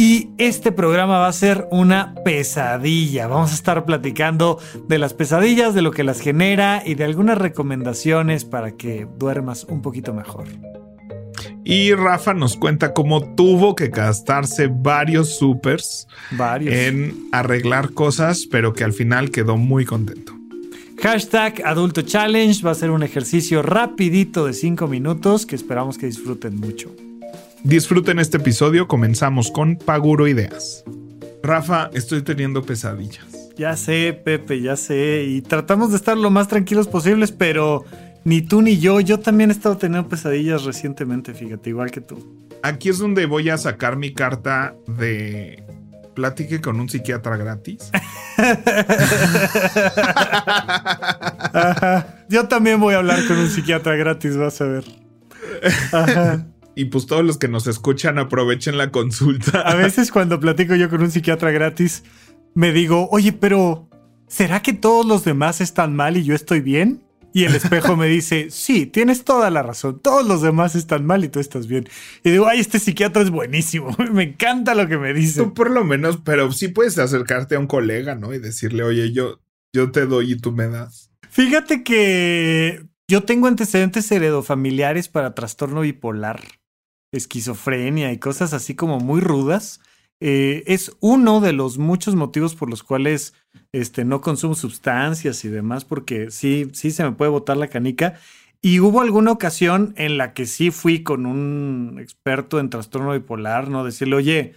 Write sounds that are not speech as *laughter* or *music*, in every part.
Y este programa va a ser una pesadilla. Vamos a estar platicando de las pesadillas, de lo que las genera y de algunas recomendaciones para que duermas un poquito mejor. Y Rafa nos cuenta cómo tuvo que gastarse varios supers varios. en arreglar cosas, pero que al final quedó muy contento. Hashtag Adulto Challenge va a ser un ejercicio rapidito de 5 minutos que esperamos que disfruten mucho. Disfruten este episodio, comenzamos con Paguro Ideas. Rafa, estoy teniendo pesadillas. Ya sé, Pepe, ya sé. Y tratamos de estar lo más tranquilos posibles, pero ni tú ni yo. Yo también he estado teniendo pesadillas recientemente, fíjate, igual que tú. Aquí es donde voy a sacar mi carta de platique con un psiquiatra gratis. *laughs* Yo también voy a hablar con un psiquiatra gratis, vas a ver. Ajá. Y pues todos los que nos escuchan aprovechen la consulta. A veces cuando platico yo con un psiquiatra gratis, me digo, oye, pero ¿será que todos los demás están mal y yo estoy bien? Y el espejo me dice, *laughs* sí, tienes toda la razón, todos los demás están mal y tú estás bien. Y digo, ay, este psiquiatra es buenísimo, *laughs* me encanta lo que me dice. Tú por lo menos, pero sí puedes acercarte a un colega, ¿no? Y decirle, oye, yo, yo te doy y tú me das. Fíjate que yo tengo antecedentes heredofamiliares para trastorno bipolar esquizofrenia y cosas así como muy rudas, eh, es uno de los muchos motivos por los cuales este, no consumo sustancias y demás, porque sí, sí se me puede botar la canica. Y hubo alguna ocasión en la que sí fui con un experto en trastorno bipolar, ¿no? Decirle, oye,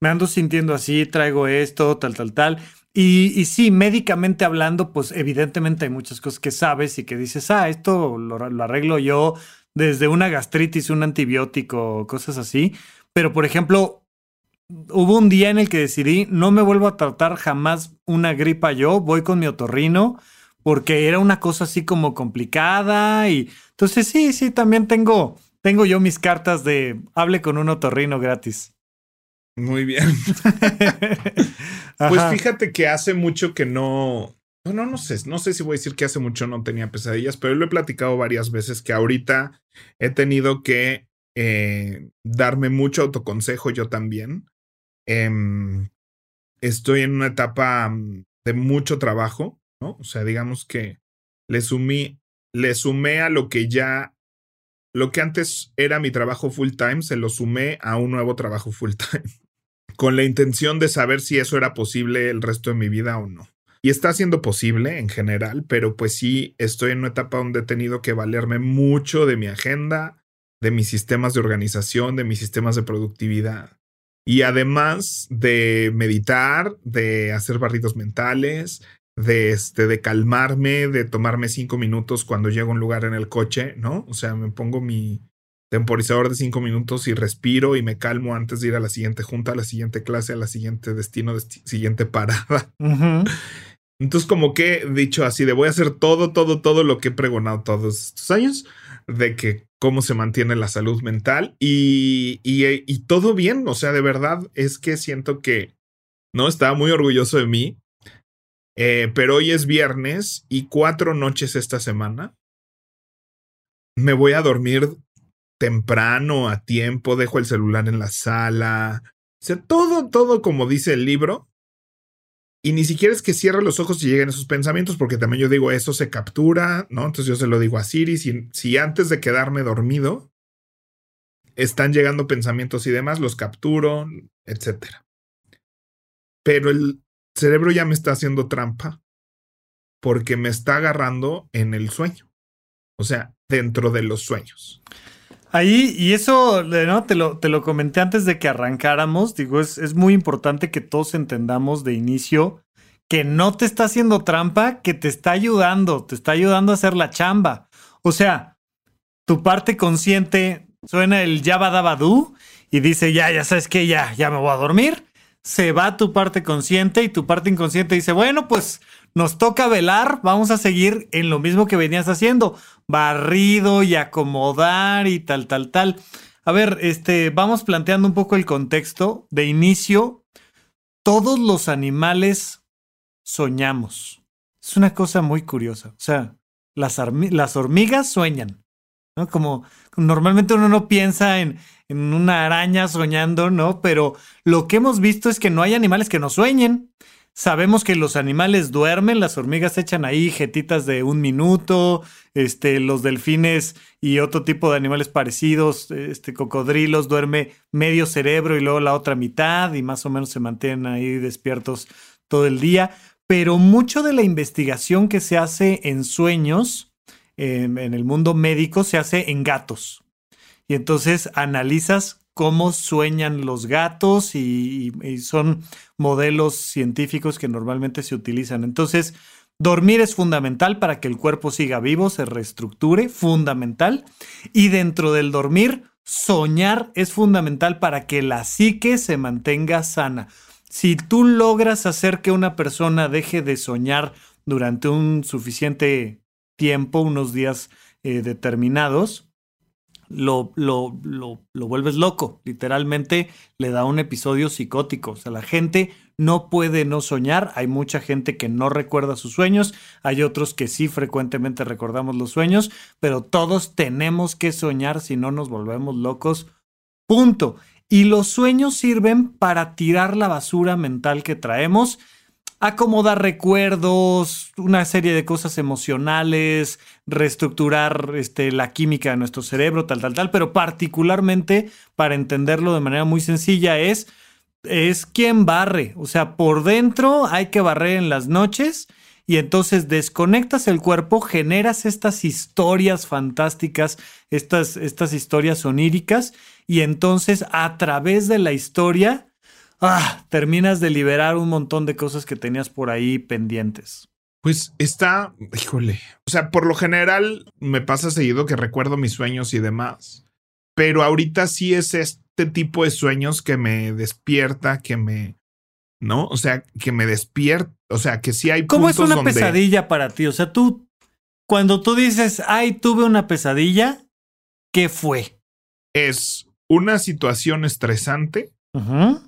me ando sintiendo así, traigo esto, tal, tal, tal. Y, sí, médicamente hablando, pues evidentemente hay muchas cosas que sabes y que dices, ah, esto lo arreglo yo, desde una gastritis, un antibiótico, cosas así. Pero, por ejemplo, hubo un día en el que decidí, no me vuelvo a tratar jamás una gripa yo, voy con mi otorrino, porque era una cosa así como complicada y entonces sí, sí, también tengo, tengo yo mis cartas de hable con un otorrino gratis. Muy bien. *laughs* pues fíjate que hace mucho que no, no, no sé, no sé si voy a decir que hace mucho no tenía pesadillas, pero lo he platicado varias veces que ahorita he tenido que eh, darme mucho autoconsejo yo también. Em, estoy en una etapa mm, de mucho trabajo, ¿no? O sea, digamos que le sumí, le sumé a lo que ya, lo que antes era mi trabajo full time, se lo sumé a un nuevo trabajo full time, *laughs* con la intención de saber si eso era posible el resto de mi vida o no. Y está siendo posible en general, pero pues sí estoy en una etapa donde he tenido que valerme mucho de mi agenda, de mis sistemas de organización, de mis sistemas de productividad. Y además de meditar, de hacer barridos mentales, de, este, de calmarme, de tomarme cinco minutos cuando llego a un lugar en el coche, ¿no? O sea, me pongo mi temporizador de cinco minutos y respiro y me calmo antes de ir a la siguiente junta, a la siguiente clase, a la siguiente destino, siguiente parada. *laughs* Entonces, como que dicho así, de voy a hacer todo, todo, todo lo que he pregonado todos estos años, de que cómo se mantiene la salud mental y, y, todo bien, o sea, de verdad es que siento que, ¿no? Estaba muy orgulloso de mí, eh, pero hoy es viernes y cuatro noches esta semana. Me voy a dormir temprano, a tiempo, dejo el celular en la sala, o sea, todo, todo como dice el libro, y ni siquiera es que cierre los ojos y lleguen esos pensamientos, porque también yo digo, eso se captura, ¿no? Entonces yo se lo digo a Siri, si, si antes de quedarme dormido están llegando pensamientos y demás, los capturo, etc. Pero el cerebro ya me está haciendo trampa porque me está agarrando en el sueño, o sea, dentro de los sueños. Ahí, y eso, ¿no? Te lo, te lo comenté antes de que arrancáramos. Digo, es, es muy importante que todos entendamos de inicio que no te está haciendo trampa, que te está ayudando, te está ayudando a hacer la chamba. O sea, tu parte consciente suena el Dabadú y dice, ya, ya sabes que ya, ya me voy a dormir, se va tu parte consciente y tu parte inconsciente dice, bueno, pues nos toca velar, vamos a seguir en lo mismo que venías haciendo, barrido y acomodar y tal, tal, tal. A ver, este, vamos planteando un poco el contexto. De inicio, todos los animales soñamos. Es una cosa muy curiosa. O sea, las, hormigas sueñan. ¿no? Como normalmente uno no piensa en, en una araña soñando, ¿no? Pero lo que hemos visto es que no hay animales que no sueñen. Sabemos que los animales duermen, las hormigas echan ahí jetitas de un minuto, este, los delfines y otro tipo de animales parecidos, este, cocodrilos, duerme medio cerebro y luego la otra mitad y más o menos se mantienen ahí despiertos todo el día. Pero mucho de la investigación que se hace en sueños, en el mundo médico, se hace en gatos. Y entonces analizas cómo sueñan los gatos y, son modelos científicos que normalmente se utilizan. Entonces, dormir es fundamental para que el cuerpo siga vivo, se reestructure, fundamental. Y dentro del dormir, soñar es fundamental para que la psique se mantenga sana. Si tú logras hacer que una persona deje de soñar durante un suficiente tiempo, unos días eh, determinados, lo, lo, lo, vuelves loco. Literalmente le da un episodio psicótico. O sea, la gente no puede no soñar. Hay mucha gente que no recuerda sus sueños. Hay otros que sí frecuentemente recordamos los sueños. Pero todos tenemos que soñar si no nos volvemos locos. Punto. Y los sueños sirven para tirar la basura mental que traemos acomodar recuerdos, una serie de cosas emocionales, reestructurar este, la química de nuestro cerebro, tal, tal, tal, pero particularmente para entenderlo de manera muy sencilla es, es quien barre, o sea, por dentro hay que barrer en las noches y entonces desconectas el cuerpo, generas estas historias fantásticas, estas, estas historias oníricas y entonces a través de la historia ah, terminas de liberar un montón de cosas que tenías por ahí pendientes. Pues está, híjole, o sea, por lo general me pasa seguido que recuerdo mis sueños y demás, pero ahorita sí es este tipo de sueños que me despierta, que me, ¿no? O sea, que me despierta, o sea, que sí hay... ¿Cómo es una pesadilla para ti? O sea, tú, cuando tú dices, ay, tuve una pesadilla, ¿qué fue? Es una situación estresante. Ajá.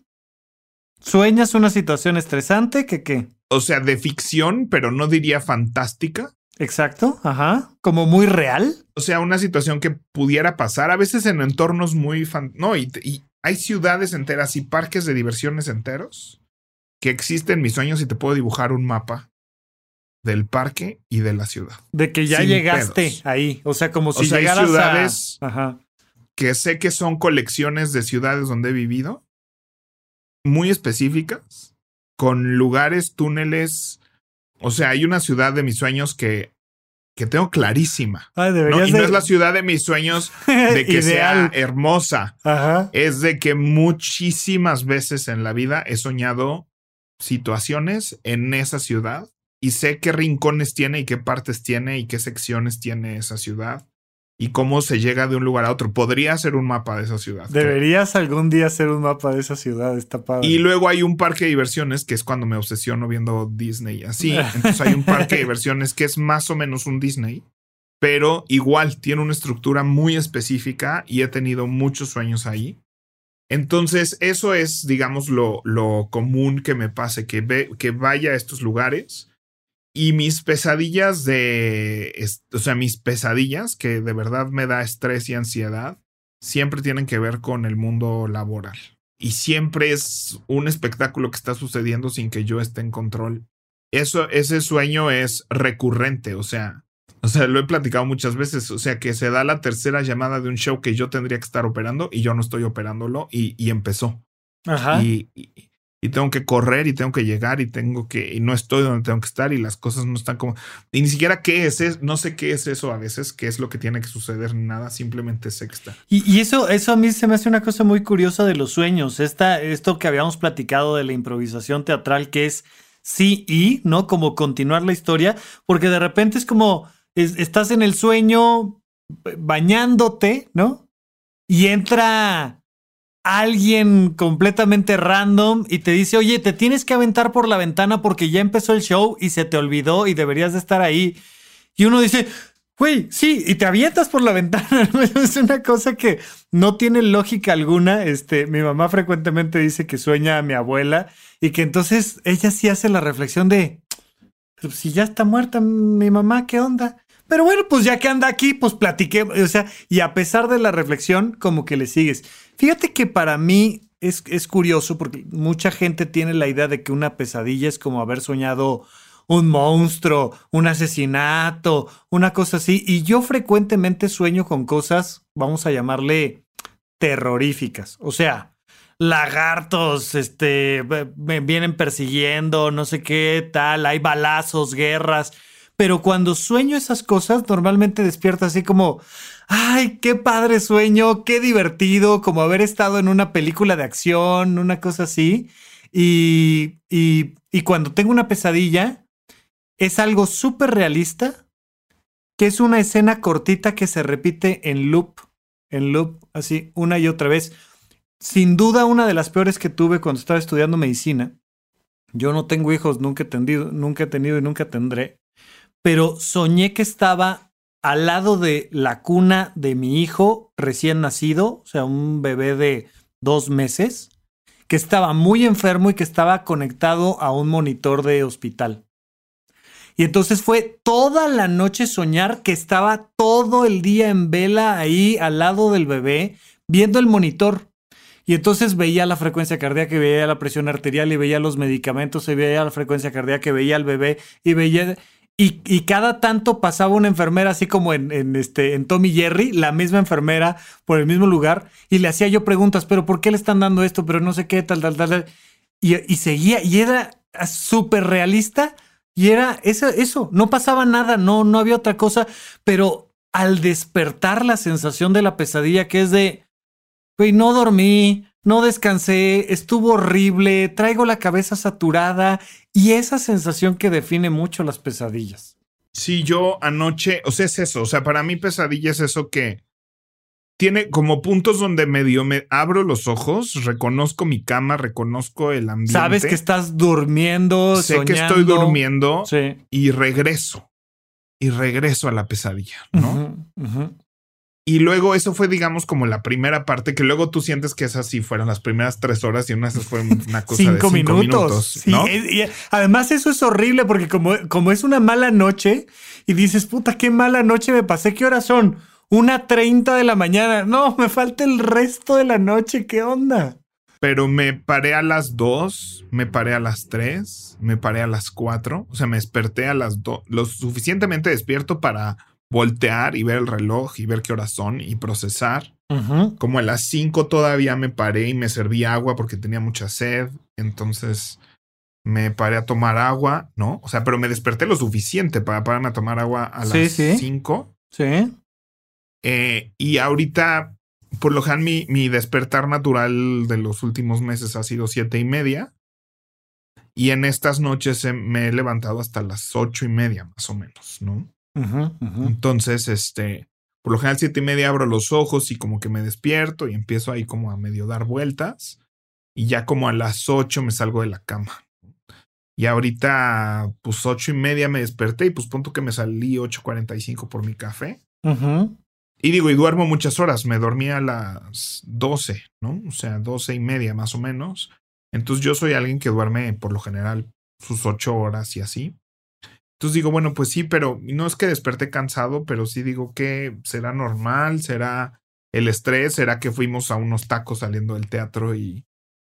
¿Sueñas una situación estresante que qué? O sea, de ficción, pero no diría fantástica. Exacto, ajá. Como muy real. O sea, una situación que pudiera pasar a veces en entornos muy fan. No, y, hay ciudades enteras y parques de diversiones enteros que existen en mis sueños y te puedo dibujar un mapa del parque y de la ciudad. De que ya llegaste ahí. O sea, como si o sea, hay ciudades Ajá. que sé que son colecciones de ciudades donde he vivido muy específicas, con lugares, túneles. O sea, hay una ciudad de mis sueños que, que tengo clarísima. ¿no? Y no es la ciudad de mis sueños de *laughs* que sea hermosa. Es de que muchísimas veces en la vida he soñado situaciones en esa ciudad y sé qué rincones tiene y qué partes tiene y qué secciones tiene esa ciudad y cómo se llega de un lugar a otro. Podría ser un mapa de esa ciudad. Deberías algún día hacer un mapa de esa ciudad, está padre. Y luego hay un parque de diversiones que es cuando me obsesiono viendo Disney así. Entonces hay un parque de *laughs* diversiones que es más o menos un Disney, pero igual tiene una estructura muy específica y he tenido muchos sueños ahí. Entonces, eso es, digamos, lo, lo común que me pase, que, ve, que vaya a estos lugares y mis pesadillas de, o sea, mis pesadillas que de verdad me da estrés y ansiedad, siempre tienen que ver con el mundo laboral. Y siempre es un espectáculo que está sucediendo sin que yo esté en control. Eso, ese sueño es recurrente, o sea, o sea, lo he platicado muchas veces, o sea, que se da la tercera llamada de un show que yo tendría que estar operando y yo no estoy operándolo y, y empezó. Ajá. y, y tengo que correr y tengo que llegar y tengo que y no estoy donde tengo que estar y las cosas no están como y ni siquiera qué es, es no sé qué es eso a veces qué es lo que tiene que suceder nada simplemente sexta y, y, eso eso a mí se me hace una cosa muy curiosa de los sueños esta esto que habíamos platicado de la improvisación teatral que es sí y no como continuar la historia porque de repente es como estás en el sueño bañándote no y entra alguien completamente random y te dice, oye, te tienes que aventar por la ventana porque ya empezó el show y se te olvidó y deberías de estar ahí. Y uno dice, güey, sí, y te avientas por la *laughs* ventana. Es una cosa que no tiene lógica alguna. Este, mi mamá frecuentemente dice que sueña a mi abuela y que entonces ella sí hace la reflexión de, si ya está muerta mi mamá, ¿qué onda? Pero bueno, pues ya que anda aquí, pues platiqué, o sea, y a pesar de la reflexión, como que le sigues. Fíjate que para mí es, es curioso porque mucha gente tiene la idea de que una pesadilla es como haber soñado un monstruo, un asesinato, una cosa así. Y yo frecuentemente sueño con cosas, vamos a llamarle terroríficas. O sea, lagartos, este, me vienen persiguiendo, no sé qué tal, hay balazos, guerras. Pero cuando sueño esas cosas, normalmente despierto así como, ay, qué padre sueño, qué divertido, como haber estado en una película de acción, una cosa así. Y, y, cuando tengo una pesadilla, es algo súper realista, que es una escena cortita que se repite en loop, en loop, así, una y otra vez. Sin duda, una de las peores que tuve cuando estaba estudiando medicina. Yo no tengo hijos, nunca he tenido, nunca he tenido y nunca tendré pero soñé que estaba al lado de la cuna de mi hijo recién nacido, o sea, un bebé de dos meses, que estaba muy enfermo y que estaba conectado a un monitor de hospital. Y entonces fue toda la noche soñar que estaba todo el día en vela ahí al lado del bebé, viendo el monitor. Y entonces veía la frecuencia cardíaca, veía la presión arterial y veía los medicamentos, y veía la frecuencia cardíaca, veía al bebé y veía... Y, cada tanto pasaba una enfermera, así como en, este, en Tommy Jerry, la misma enfermera por el mismo lugar, y le hacía yo preguntas, pero ¿por qué le están dando esto? Pero no sé qué, tal, tal, tal. Y, y seguía, y era súper realista, y era eso, eso, no pasaba nada, no, no había otra cosa, pero al despertar la sensación de la pesadilla, que es de, güey, no dormí, no descansé, estuvo horrible, traigo la cabeza saturada y esa sensación que define mucho las pesadillas. Sí, yo anoche, o sea, es eso, o sea, para mí pesadilla es eso que tiene como puntos donde medio me abro los ojos, reconozco mi cama, reconozco el ambiente. Sabes que estás durmiendo, sé que estoy durmiendo y regreso. Y regreso a la pesadilla, ¿no? Y luego eso fue, digamos, como la primera parte, que luego tú sientes que esas sí fueron las primeras tres horas y una de esas fue una cosa cinco de cinco minutos. ¿no? y además eso es horrible porque como, como es una mala noche y dices, puta, qué mala noche me pasé, ¿qué horas son? Una treinta de la mañana. No, me falta el resto de la noche, ¿qué onda? Pero me paré a las dos, me paré a las tres, me paré a las cuatro, o sea, me desperté a las dos, lo suficientemente despierto para voltear y ver el reloj y ver qué horas son y procesar. Como a las 5 todavía me paré y me serví agua porque tenía mucha sed. Entonces me paré a tomar agua, ¿no? O sea, pero me desperté lo suficiente para pararme a tomar agua a las 5. Sí. Eh, y ahorita, por lo general, mi, mi despertar natural de los últimos meses ha sido siete y media. Y en estas noches me he levantado hasta las ocho y media, más o menos, ¿no? Entonces, este, por lo general, siete y media abro los ojos y como que me despierto y empiezo ahí como a medio dar vueltas. Y ya como a las ocho me salgo de la cama. Y ahorita, pues ocho y media me desperté y pues punto que me salí cinco por mi café. Y digo, y duermo muchas horas. Me dormí a las doce, ¿no? O sea, doce y media más o menos. Entonces yo soy alguien que duerme por lo general sus ocho horas y así. Entonces digo, bueno, pues sí, pero no es que desperté cansado, pero sí digo que será normal, será el estrés, será que fuimos a unos tacos saliendo del teatro y,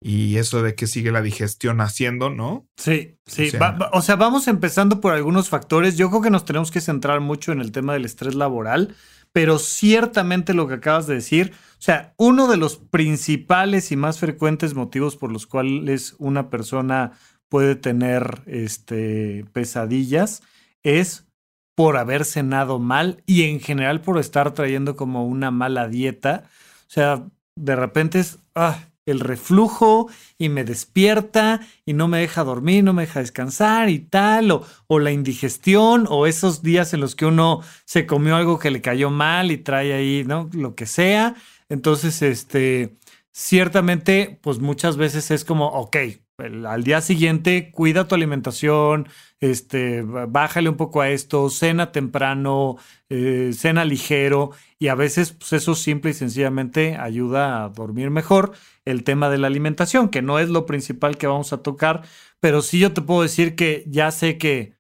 y eso de que sigue la digestión haciendo, ¿no? Sí, sí. O sea, vamos empezando por algunos factores. Yo creo que nos tenemos que centrar mucho en el tema del estrés laboral, pero ciertamente lo que acabas de decir, o sea, uno de los principales y más frecuentes motivos por los cuales una persona puede tener este, pesadillas es por haber cenado mal y en general por estar trayendo como una mala dieta. O sea, de repente es ah, el reflujo y me despierta y no me deja dormir, no me deja descansar y tal, o, o la indigestión, o esos días en los que uno se comió algo que le cayó mal y trae ahí, ¿no? Lo que sea. Entonces, este, ciertamente, pues muchas veces es como, ok, al día siguiente cuida tu alimentación, este, bájale un poco a esto, cena temprano, eh, cena ligero y a veces pues eso simple y sencillamente ayuda a dormir mejor. El tema de la alimentación, que no es lo principal que vamos a tocar, pero sí yo te puedo decir que ya sé que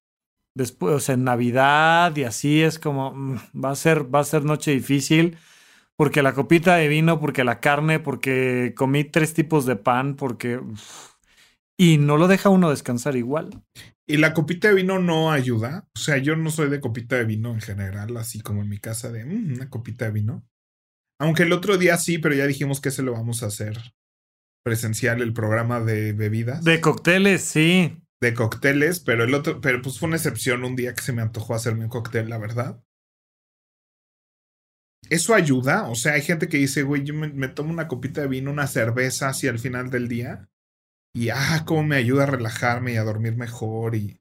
después, o sea, en Navidad y así es como, mm, va a ser, va a ser noche difícil porque la copita de vino, porque la carne, porque comí tres tipos de pan, porque... Y no lo deja uno descansar igual. ¿Y la copita de vino no ayuda? O sea, yo no soy de copita de vino en general, así como en mi casa de mm, una copita de vino. Aunque el otro día sí, pero ya dijimos que se lo vamos a hacer presencial, el programa de bebidas. De cócteles, sí. De cócteles, pero el otro, pero pues fue una excepción un día que se me antojó hacerme un cóctel, la verdad. ¿Eso ayuda? O sea, hay gente que dice, güey, yo me, tomo una copita de vino, una cerveza hacia el final del día. Y, ah, cómo me ayuda a relajarme y a dormir mejor. Y,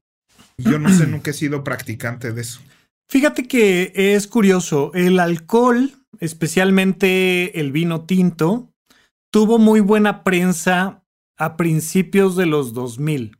yo no sé, *clears throat* nunca he sido practicante de eso. Fíjate que es curioso. El alcohol, especialmente el vino tinto, tuvo muy buena prensa a principios de los 2000.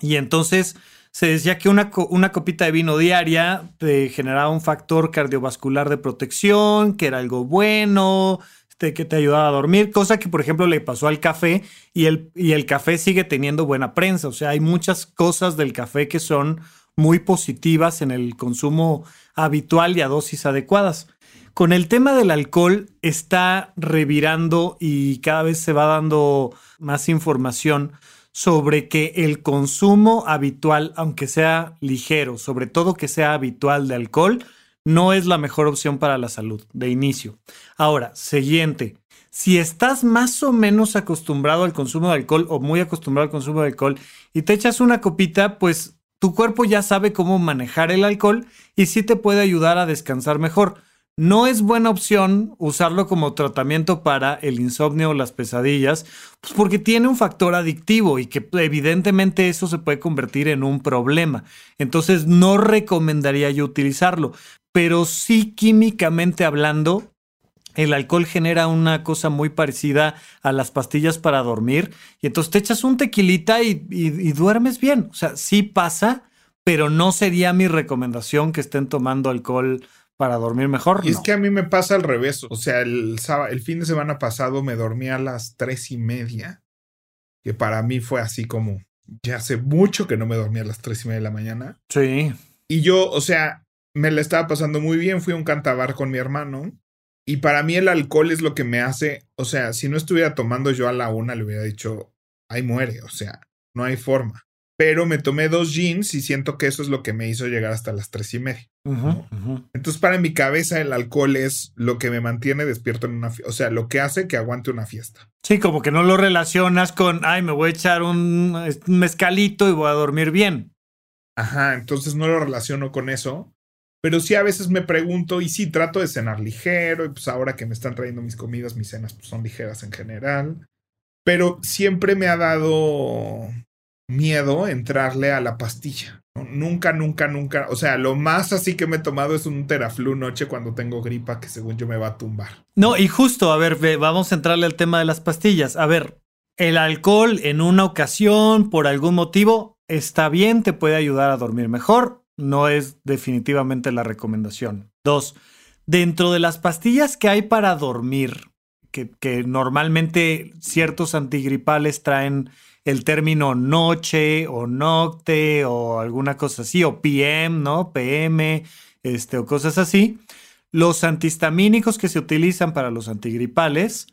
Y entonces se decía que una, una copita de vino diaria te generaba un factor cardiovascular de protección, que era algo bueno, este, que te ayudaba a dormir, cosa que por ejemplo le pasó al café y el, y el café sigue teniendo buena prensa. O sea, hay muchas cosas del café que son muy positivas en el consumo habitual y a dosis adecuadas. Con el tema del alcohol está revirando y cada vez se va dando más información sobre que el consumo habitual, aunque sea ligero, sobre todo que sea habitual de alcohol, no es la mejor opción para la salud de inicio. Ahora, siguiente, si estás más o menos acostumbrado al consumo de alcohol o muy acostumbrado al consumo de alcohol y te echas una copita, pues tu cuerpo ya sabe cómo manejar el alcohol y sí te puede ayudar a descansar mejor. No es buena opción usarlo como tratamiento para el insomnio o las pesadillas, pues porque tiene un factor adictivo y que evidentemente eso se puede convertir en un problema. Entonces no recomendaría yo utilizarlo, pero sí químicamente hablando, el alcohol genera una cosa muy parecida a las pastillas para dormir y entonces te echas un tequilita y, y duermes bien. O sea, sí pasa, pero no sería mi recomendación que estén tomando alcohol para dormir mejor. Y es que a mí me pasa al revés. O sea, el, el fin de semana pasado me dormí a las tres y media, que para mí fue así como, ya hace mucho que no me dormí a las tres y media de la mañana. Sí. Y yo, o sea, me la estaba pasando muy bien, fui a un cantabar con mi hermano. Y para mí el alcohol es lo que me hace, o sea, si no estuviera tomando yo a la una, le hubiera dicho, ahí muere, o sea, no hay forma pero me tomé dos jeans y siento que eso es lo que me hizo llegar hasta las tres y media. Entonces, para mi cabeza, el alcohol es lo que me mantiene despierto en una fiesta. O sea, lo que hace que aguante una fiesta. Sí, como que no lo relacionas con, ay, me voy a echar un, un mezcalito y voy a dormir bien. Ajá, entonces no lo relaciono con eso. Pero sí a veces me pregunto, y sí trato de cenar ligero, y pues ahora que me están trayendo mis comidas, mis cenas pues son ligeras en general. Pero siempre me ha dado miedo entrarle a la pastilla. Nunca, nunca, nunca. O sea, lo más así que me he tomado es un teraflu noche cuando tengo gripa que según yo me va a tumbar. No, y justo, a ver, vamos a entrarle al tema de las pastillas. A ver, el alcohol en una ocasión, por algún motivo, está bien, te puede ayudar a dormir mejor. No es definitivamente la recomendación. Dos, dentro de las pastillas que hay para dormir, que, normalmente ciertos antigripales traen el término noche o nocte o alguna cosa así, o PM, ¿no? PM, este, o cosas así. Los antihistamínicos que se utilizan para los antigripales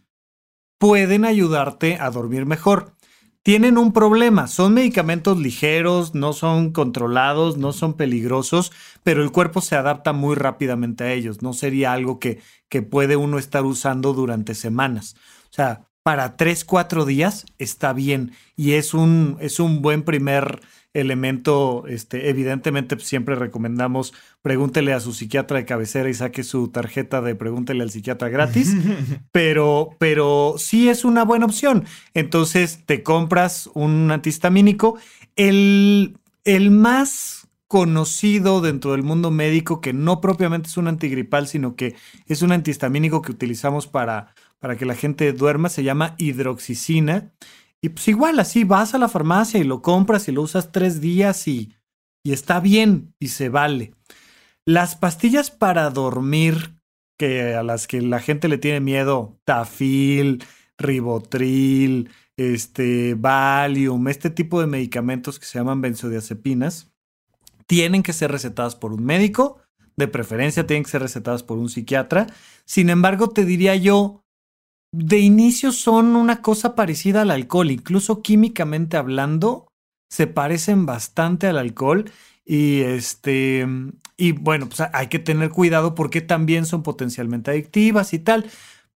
pueden ayudarte a dormir mejor. Tienen un problema, son medicamentos ligeros, no son controlados, no son peligrosos, pero el cuerpo se adapta muy rápidamente a ellos. No sería algo que, que puede uno estar usando durante semanas. O sea, para 3, 4 días está bien y es un, es un buen primer elemento. Este, evidentemente, pues, siempre recomendamos pregúntele a su psiquiatra de cabecera y saque su tarjeta de pregúntele al psiquiatra gratis. *laughs* pero, pero sí es una buena opción. Entonces te compras un antihistamínico. El, el más conocido dentro del mundo médico, que no propiamente es un antigripal, sino que es un antihistamínico que utilizamos para para que la gente duerma, se llama hidroxicina. Y pues igual, así vas a la farmacia y lo compras y lo usas tres días y, y está bien y se vale. Las pastillas para dormir, que a las que la gente le tiene miedo, tafil, ribotril, este, Valium, este tipo de medicamentos que se llaman benzodiazepinas, tienen que ser recetadas por un médico, de preferencia tienen que ser recetadas por un psiquiatra. Sin embargo, te diría yo, de inicio son una cosa parecida al alcohol, incluso químicamente hablando, se parecen bastante al alcohol y este y bueno, pues hay que tener cuidado porque también son potencialmente adictivas y tal.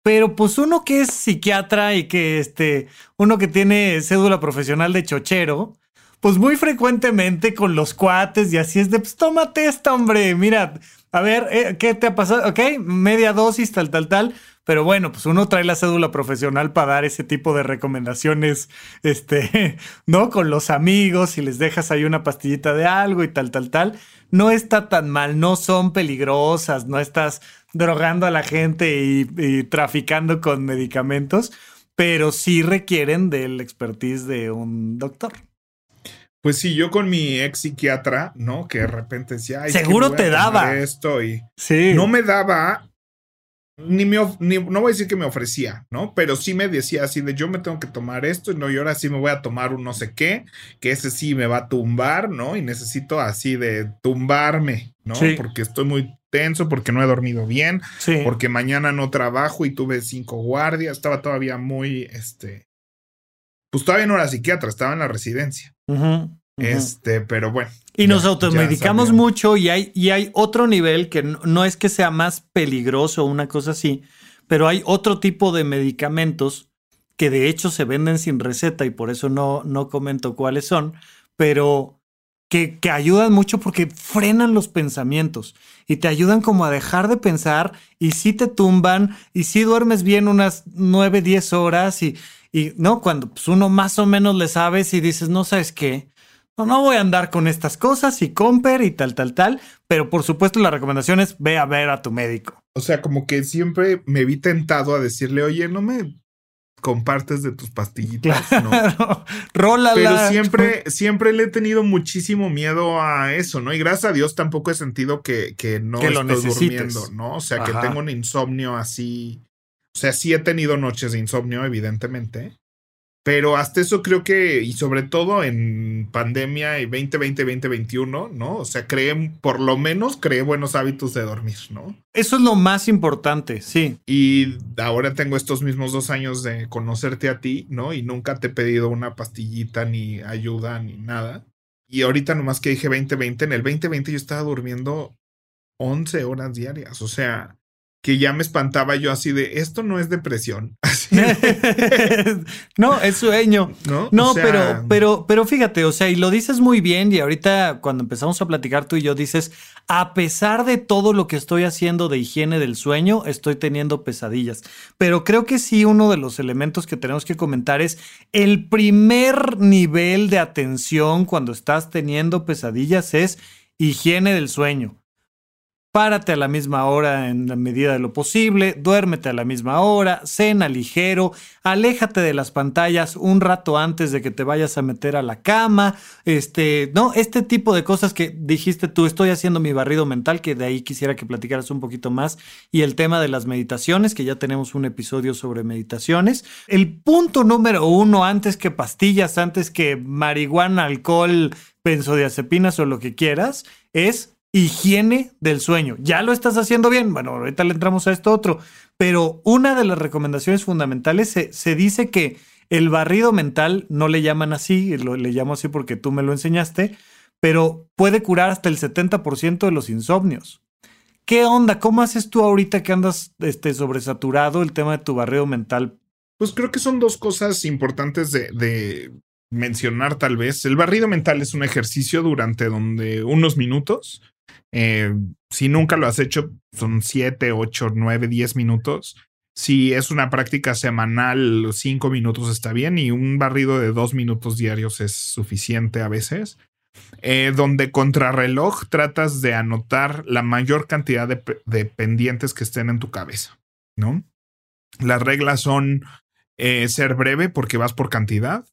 Pero pues uno que es psiquiatra y que este, uno que tiene cédula profesional de chochero, pues muy frecuentemente con los cuates y así es de, pues tómate esta, hombre, mira, a ver, eh, ¿qué te ha pasado? Ok, media dosis, tal, tal, tal. Pero bueno, pues uno trae la cédula profesional para dar ese tipo de recomendaciones, este, *laughs* ¿no? Con los amigos y les dejas ahí una pastillita de algo y tal, tal, tal. No está tan mal, no son peligrosas, no estás drogando a la gente y, traficando con medicamentos, pero sí requieren del expertise de un doctor. Pues sí, yo con mi ex psiquiatra, ¿no? Que de repente decía, seguro te daba esto y sí. no me daba ni me, ni, no voy a decir que me ofrecía, ¿no? Pero sí me decía así de yo me tengo que tomar esto y no, y ahora sí me voy a tomar un no sé qué, que ese sí me va a tumbar, ¿no? Y necesito así de tumbarme, ¿no? Porque estoy muy tenso, porque no he dormido bien, porque mañana no trabajo y tuve cinco guardias, estaba todavía muy, este, pues todavía no era psiquiatra, estaba en la residencia. Este, pero bueno. Y nos automedicamos mucho y hay, y hay otro nivel que no, es que sea más peligroso o una cosa así, pero hay otro tipo de medicamentos que de hecho se venden sin receta y por eso no, no comento cuáles son, pero que, que, ayudan mucho porque frenan los pensamientos y te ayudan como a dejar de pensar y si te tumban y si duermes bien unas 9, 10 horas y, y no, cuando pues, uno más o menos le sabes y dices, no sabes qué, no, voy a andar con estas cosas y comper y tal, tal, tal, pero por supuesto la recomendación es ve a ver a tu médico. O sea, como que siempre me vi tentado a decirle, oye, no me compartes de tus pastillitas, claro. ¿no? *laughs* Rólala. Pero siempre, siempre le he tenido muchísimo miedo a eso, ¿no? Y gracias a Dios tampoco he sentido que, que no estoy durmiendo, ¿no? O sea, que tengo un insomnio así. O sea, sí he tenido noches de insomnio, evidentemente. Pero hasta eso creo que, y sobre todo en pandemia y 2020, 2021, ¿no? O sea, creen, por lo menos cree buenos hábitos de dormir, ¿no? Eso es lo más importante, sí. Y ahora tengo estos mismos dos años de conocerte a ti, ¿no? Y nunca te he pedido una pastillita, ni ayuda, ni nada. Y ahorita nomás que dije 2020, en el 2020 yo estaba durmiendo 11 horas diarias, o sea, que ya me espantaba yo así de, esto no es depresión. *laughs* *laughs* no, es sueño. No, no pero, pero, pero fíjate, o sea, y lo dices muy bien y ahorita cuando empezamos a platicar tú y yo dices, a pesar de todo lo que estoy haciendo de higiene del sueño, estoy teniendo pesadillas. Pero creo que sí, uno de los elementos que tenemos que comentar es el primer nivel de atención cuando estás teniendo pesadillas es higiene del sueño. Párate a la misma hora en la medida de lo posible, duérmete a la misma hora, cena ligero, aléjate de las pantallas un rato antes de que te vayas a meter a la cama, este, no, este tipo de cosas que dijiste tú, estoy haciendo mi barrido mental, que de ahí quisiera que platicaras un poquito más, y el tema de las meditaciones, que ya tenemos un episodio sobre meditaciones. El punto número uno, antes que pastillas, antes que marihuana, alcohol, benzodiazepinas o lo que quieras, es higiene del sueño. ¿Ya lo estás haciendo bien? Bueno, ahorita le entramos a esto otro. Pero una de las recomendaciones fundamentales se, dice que el barrido mental, no le llaman así, lo, le llamo así porque tú me lo enseñaste, pero puede curar hasta el 70% de los insomnios. ¿Qué onda? ¿Cómo haces tú ahorita que andas este, sobresaturado el tema de tu barrido mental? Pues creo que son dos cosas importantes de, de mencionar tal vez. El barrido mental es un ejercicio durante donde unos minutos eh, si nunca lo has hecho, son 7, 8, 9, 10 minutos. Si es una práctica semanal, 5 minutos está bien y un barrido de 2 minutos diarios es suficiente a veces. Eh, donde contrarreloj tratas de anotar la mayor cantidad de, pendientes que estén en tu cabeza, ¿no? Las reglas son eh, ser breve porque vas por cantidad,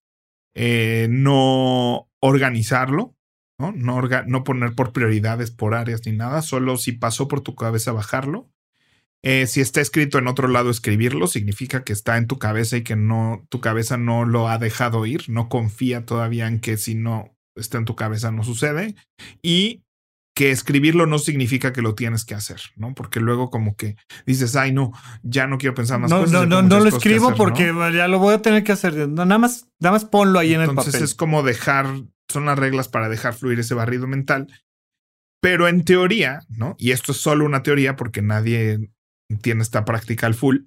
no organizarlo, ¿no? No, no, poner por prioridades, por áreas ni nada, solo si pasó por tu cabeza bajarlo. Eh, si está escrito en otro lado, escribirlo significa que está en tu cabeza y que no, tu cabeza no lo ha dejado ir, no confía todavía en que si no está en tu cabeza no sucede. Y que escribirlo no significa que lo tienes que hacer, ¿no? Porque luego como que dices, ay, no, ya no quiero pensar más no, cosas. No, no, no lo escribo porque ya lo voy a tener que hacer. nada más, nada más ponlo ahí en el papel. Entonces es como dejar, son las reglas para dejar fluir ese barrido mental. Pero en teoría, ¿no? Y esto es solo una teoría porque nadie tiene esta práctica al full.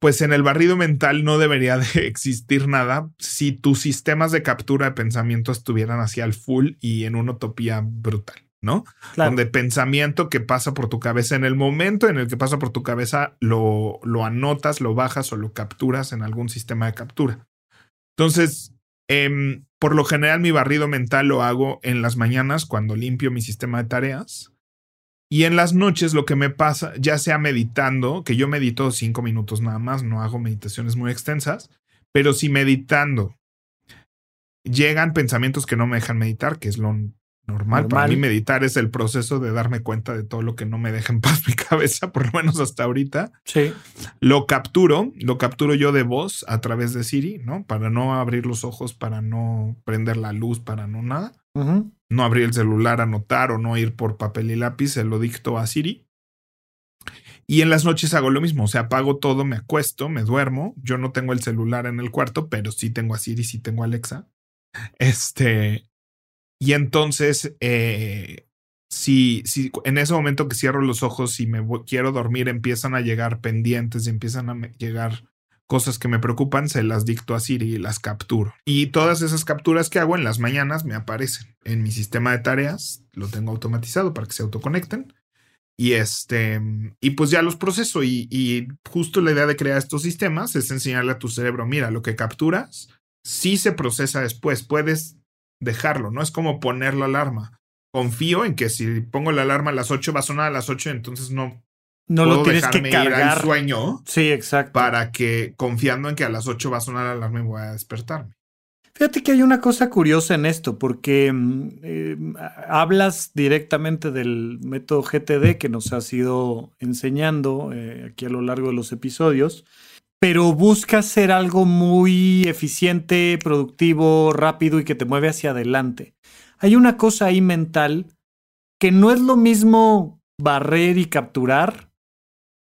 Pues en el barrido mental no debería de *laughs* existir nada si tus sistemas de captura de pensamiento estuvieran hacia el full y en una utopía brutal. ¿no? Donde pensamiento que pasa por tu cabeza en el momento en el que pasa por tu cabeza lo, lo anotas, lo bajas o lo capturas en algún sistema de captura. Entonces, em, por lo general mi barrido mental lo hago en las mañanas cuando limpio mi sistema de tareas. Y en las noches lo que me pasa, ya sea meditando, que yo medito cinco minutos nada más, no hago meditaciones muy extensas, pero si meditando llegan pensamientos que no me dejan meditar, que es lo Normal. Para mí meditar es el proceso de darme cuenta de todo lo que no me deja en paz *laughs* mi cabeza, por lo menos hasta ahorita. Sí. Lo capturo, lo capturo yo de voz a través de Siri, ¿no? Para no abrir los ojos, para no prender la luz, para no nada. No abrir el celular, anotar o no ir por papel y lápiz, se lo dicto a Siri. Y en las noches hago lo mismo, o sea, apago todo, me acuesto, me duermo. Yo no tengo el celular en el cuarto, pero sí tengo a Siri, sí tengo a Alexa. Este, y entonces, eh, si, si en ese momento que cierro los ojos y me quiero dormir, empiezan a llegar pendientes y empiezan a llegar cosas que me preocupan, se las dicto a Siri y las capturo. Y todas esas capturas que hago en las mañanas me aparecen en mi sistema de tareas, lo tengo automatizado para que se autoconecten. Y este, y pues ya los proceso. Y, justo la idea de crear estos sistemas es enseñarle a tu cerebro, mira, lo que capturas sí se procesa después. Puedes dejarlo, no es como poner la alarma. Confío en que si pongo la alarma a las 8 va a sonar a las 8, entonces no no lo tienes que cargar. sueño. Sí, exacto. Para que confiando en que a las 8 va a sonar la alarma y voy a despertarme. Fíjate que hay una cosa curiosa en esto, porque mm, eh, hablas directamente del método GTD que nos has ido enseñando eh, aquí a lo largo de los episodios pero busca ser algo muy eficiente, productivo, rápido y que te mueve hacia adelante. Hay una cosa ahí mental que no es lo mismo barrer y capturar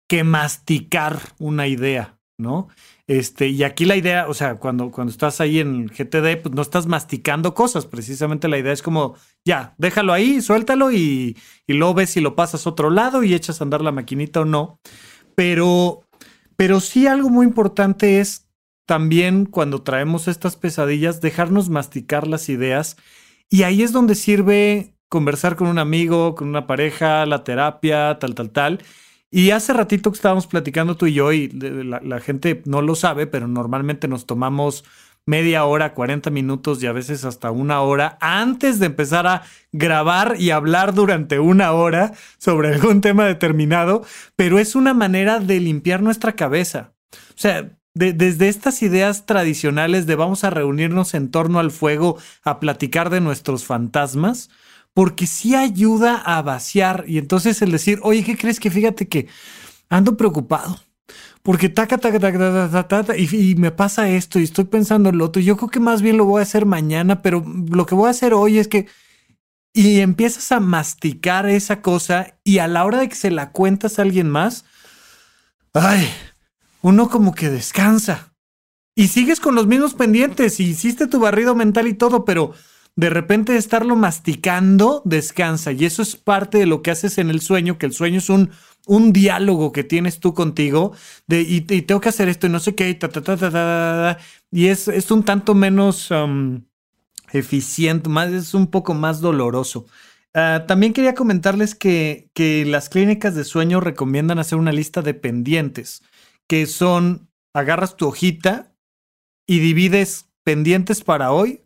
que masticar una idea, ¿no? Este, y aquí la idea, o sea, cuando, cuando estás ahí en GTD, pues no estás masticando cosas, precisamente la idea es como, ya, déjalo ahí, suéltalo y, y luego ves si lo pasas a otro lado y echas a andar la maquinita o no. Pero pero sí algo muy importante es también cuando traemos estas pesadillas, dejarnos masticar las ideas. Y ahí es donde sirve conversar con un amigo, con una pareja, la terapia, tal, tal, tal. Y hace ratito que estábamos platicando tú y yo, y la, la gente no lo sabe, pero normalmente nos tomamos media hora, 40 minutos y a veces hasta una hora antes de empezar a grabar y hablar durante una hora sobre *laughs* algún tema determinado, pero es una manera de limpiar nuestra cabeza. O sea, desde estas ideas tradicionales de vamos a reunirnos en torno al fuego a platicar de nuestros fantasmas, porque sí ayuda a vaciar y entonces el decir, oye, ¿qué crees que fíjate que ando preocupado? Porque taca, taca, taca, taca, taca, y, me pasa esto y estoy pensando en lo otro. Yo creo que más bien lo voy a hacer mañana, pero lo que voy a hacer hoy es que. Y empiezas a masticar esa cosa y a la hora de que se la cuentas a alguien más, ay, uno como que descansa. Y sigues con los mismos pendientes y hiciste tu barrido mental y todo, pero de repente estarlo masticando, descansa. Y eso es parte de lo que haces en el sueño, que el sueño es un un diálogo que tienes tú contigo de y, tengo que hacer esto y no sé qué, y, es, es, un tanto menos um, eficiente, más, es un poco más doloroso. Ah, también quería comentarles que, que las clínicas de sueño recomiendan hacer una lista de pendientes, que son, agarras tu hojita y divides pendientes para hoy,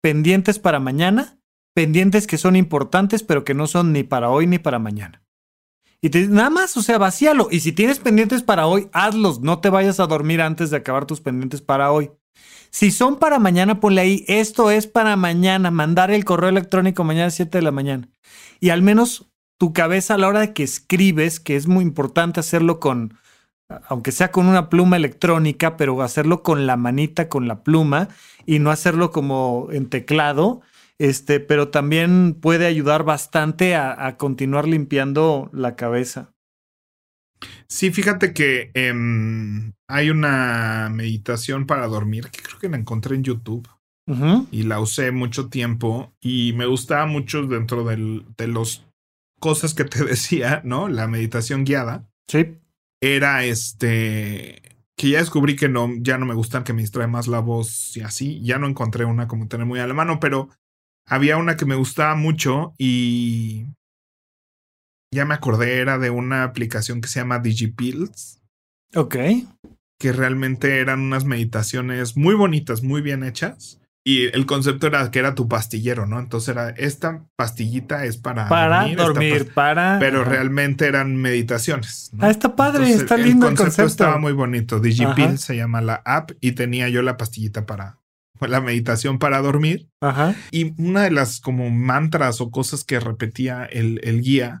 pendientes para mañana, pendientes que son importantes pero que no son ni para hoy ni para mañana. Y te nada más, o sea, vacíalo. Y si tienes pendientes para hoy, hazlos. No te vayas a dormir antes de acabar tus pendientes para hoy. Si son para mañana, ponle ahí, esto es para mañana, mandar el correo electrónico mañana a 7 de la mañana. Y al menos tu cabeza a la hora de que escribes, que es muy importante hacerlo con, aunque sea con una pluma electrónica, pero hacerlo con la manita, con la pluma, y no hacerlo como en teclado, este, pero también puede ayudar bastante a, a continuar limpiando la cabeza. Sí, fíjate que em, hay una meditación para dormir que creo que la encontré en YouTube y la usé mucho tiempo y me gustaba mucho dentro del, de las cosas que te *laughs* decía, ¿no? La meditación guiada. Sí. Era este que ya descubrí que no, ya no me gustan, que me distrae más la voz y así. Ya no encontré una como tener muy a la mano, pero había una que me gustaba mucho y ya me acordé, era de una aplicación que se llama DigiPills. Ok. Que realmente eran unas meditaciones muy bonitas, muy bien hechas. Y el concepto era que era tu pastillero, ¿no? Entonces era, esta pastillita es para, para dormir, para... Pero realmente eran meditaciones. Ah, está padre, está lindo el concepto. estaba muy bonito. DigiPills se llama la app y tenía yo la pastillita para la meditación para dormir. Ajá. Y una de las como mantras o cosas que repetía el, el guía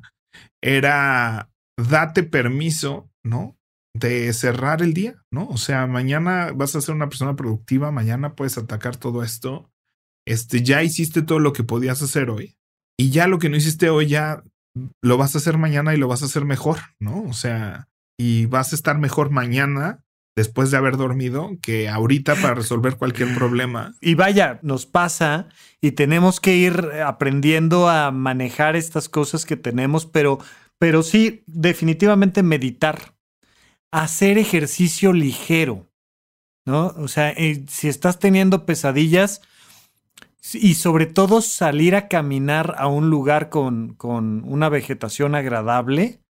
era date permiso, ¿no? De cerrar el día, ¿no? O sea, mañana vas a ser una persona productiva, mañana puedes atacar todo esto. Este, ya hiciste todo lo que podías hacer hoy y ya lo que no hiciste hoy ya lo vas a hacer mañana y lo vas a hacer mejor, ¿no? O sea, y vas a estar mejor mañana después de haber dormido que ahorita para resolver cualquier problema. Y vaya, nos pasa y tenemos que ir aprendiendo a manejar estas cosas que tenemos, pero, pero sí, definitivamente meditar, hacer ejercicio ligero, ¿no? O sea, eh, si estás teniendo pesadillas y sobre todo salir a caminar a un lugar con, con una vegetación agradable,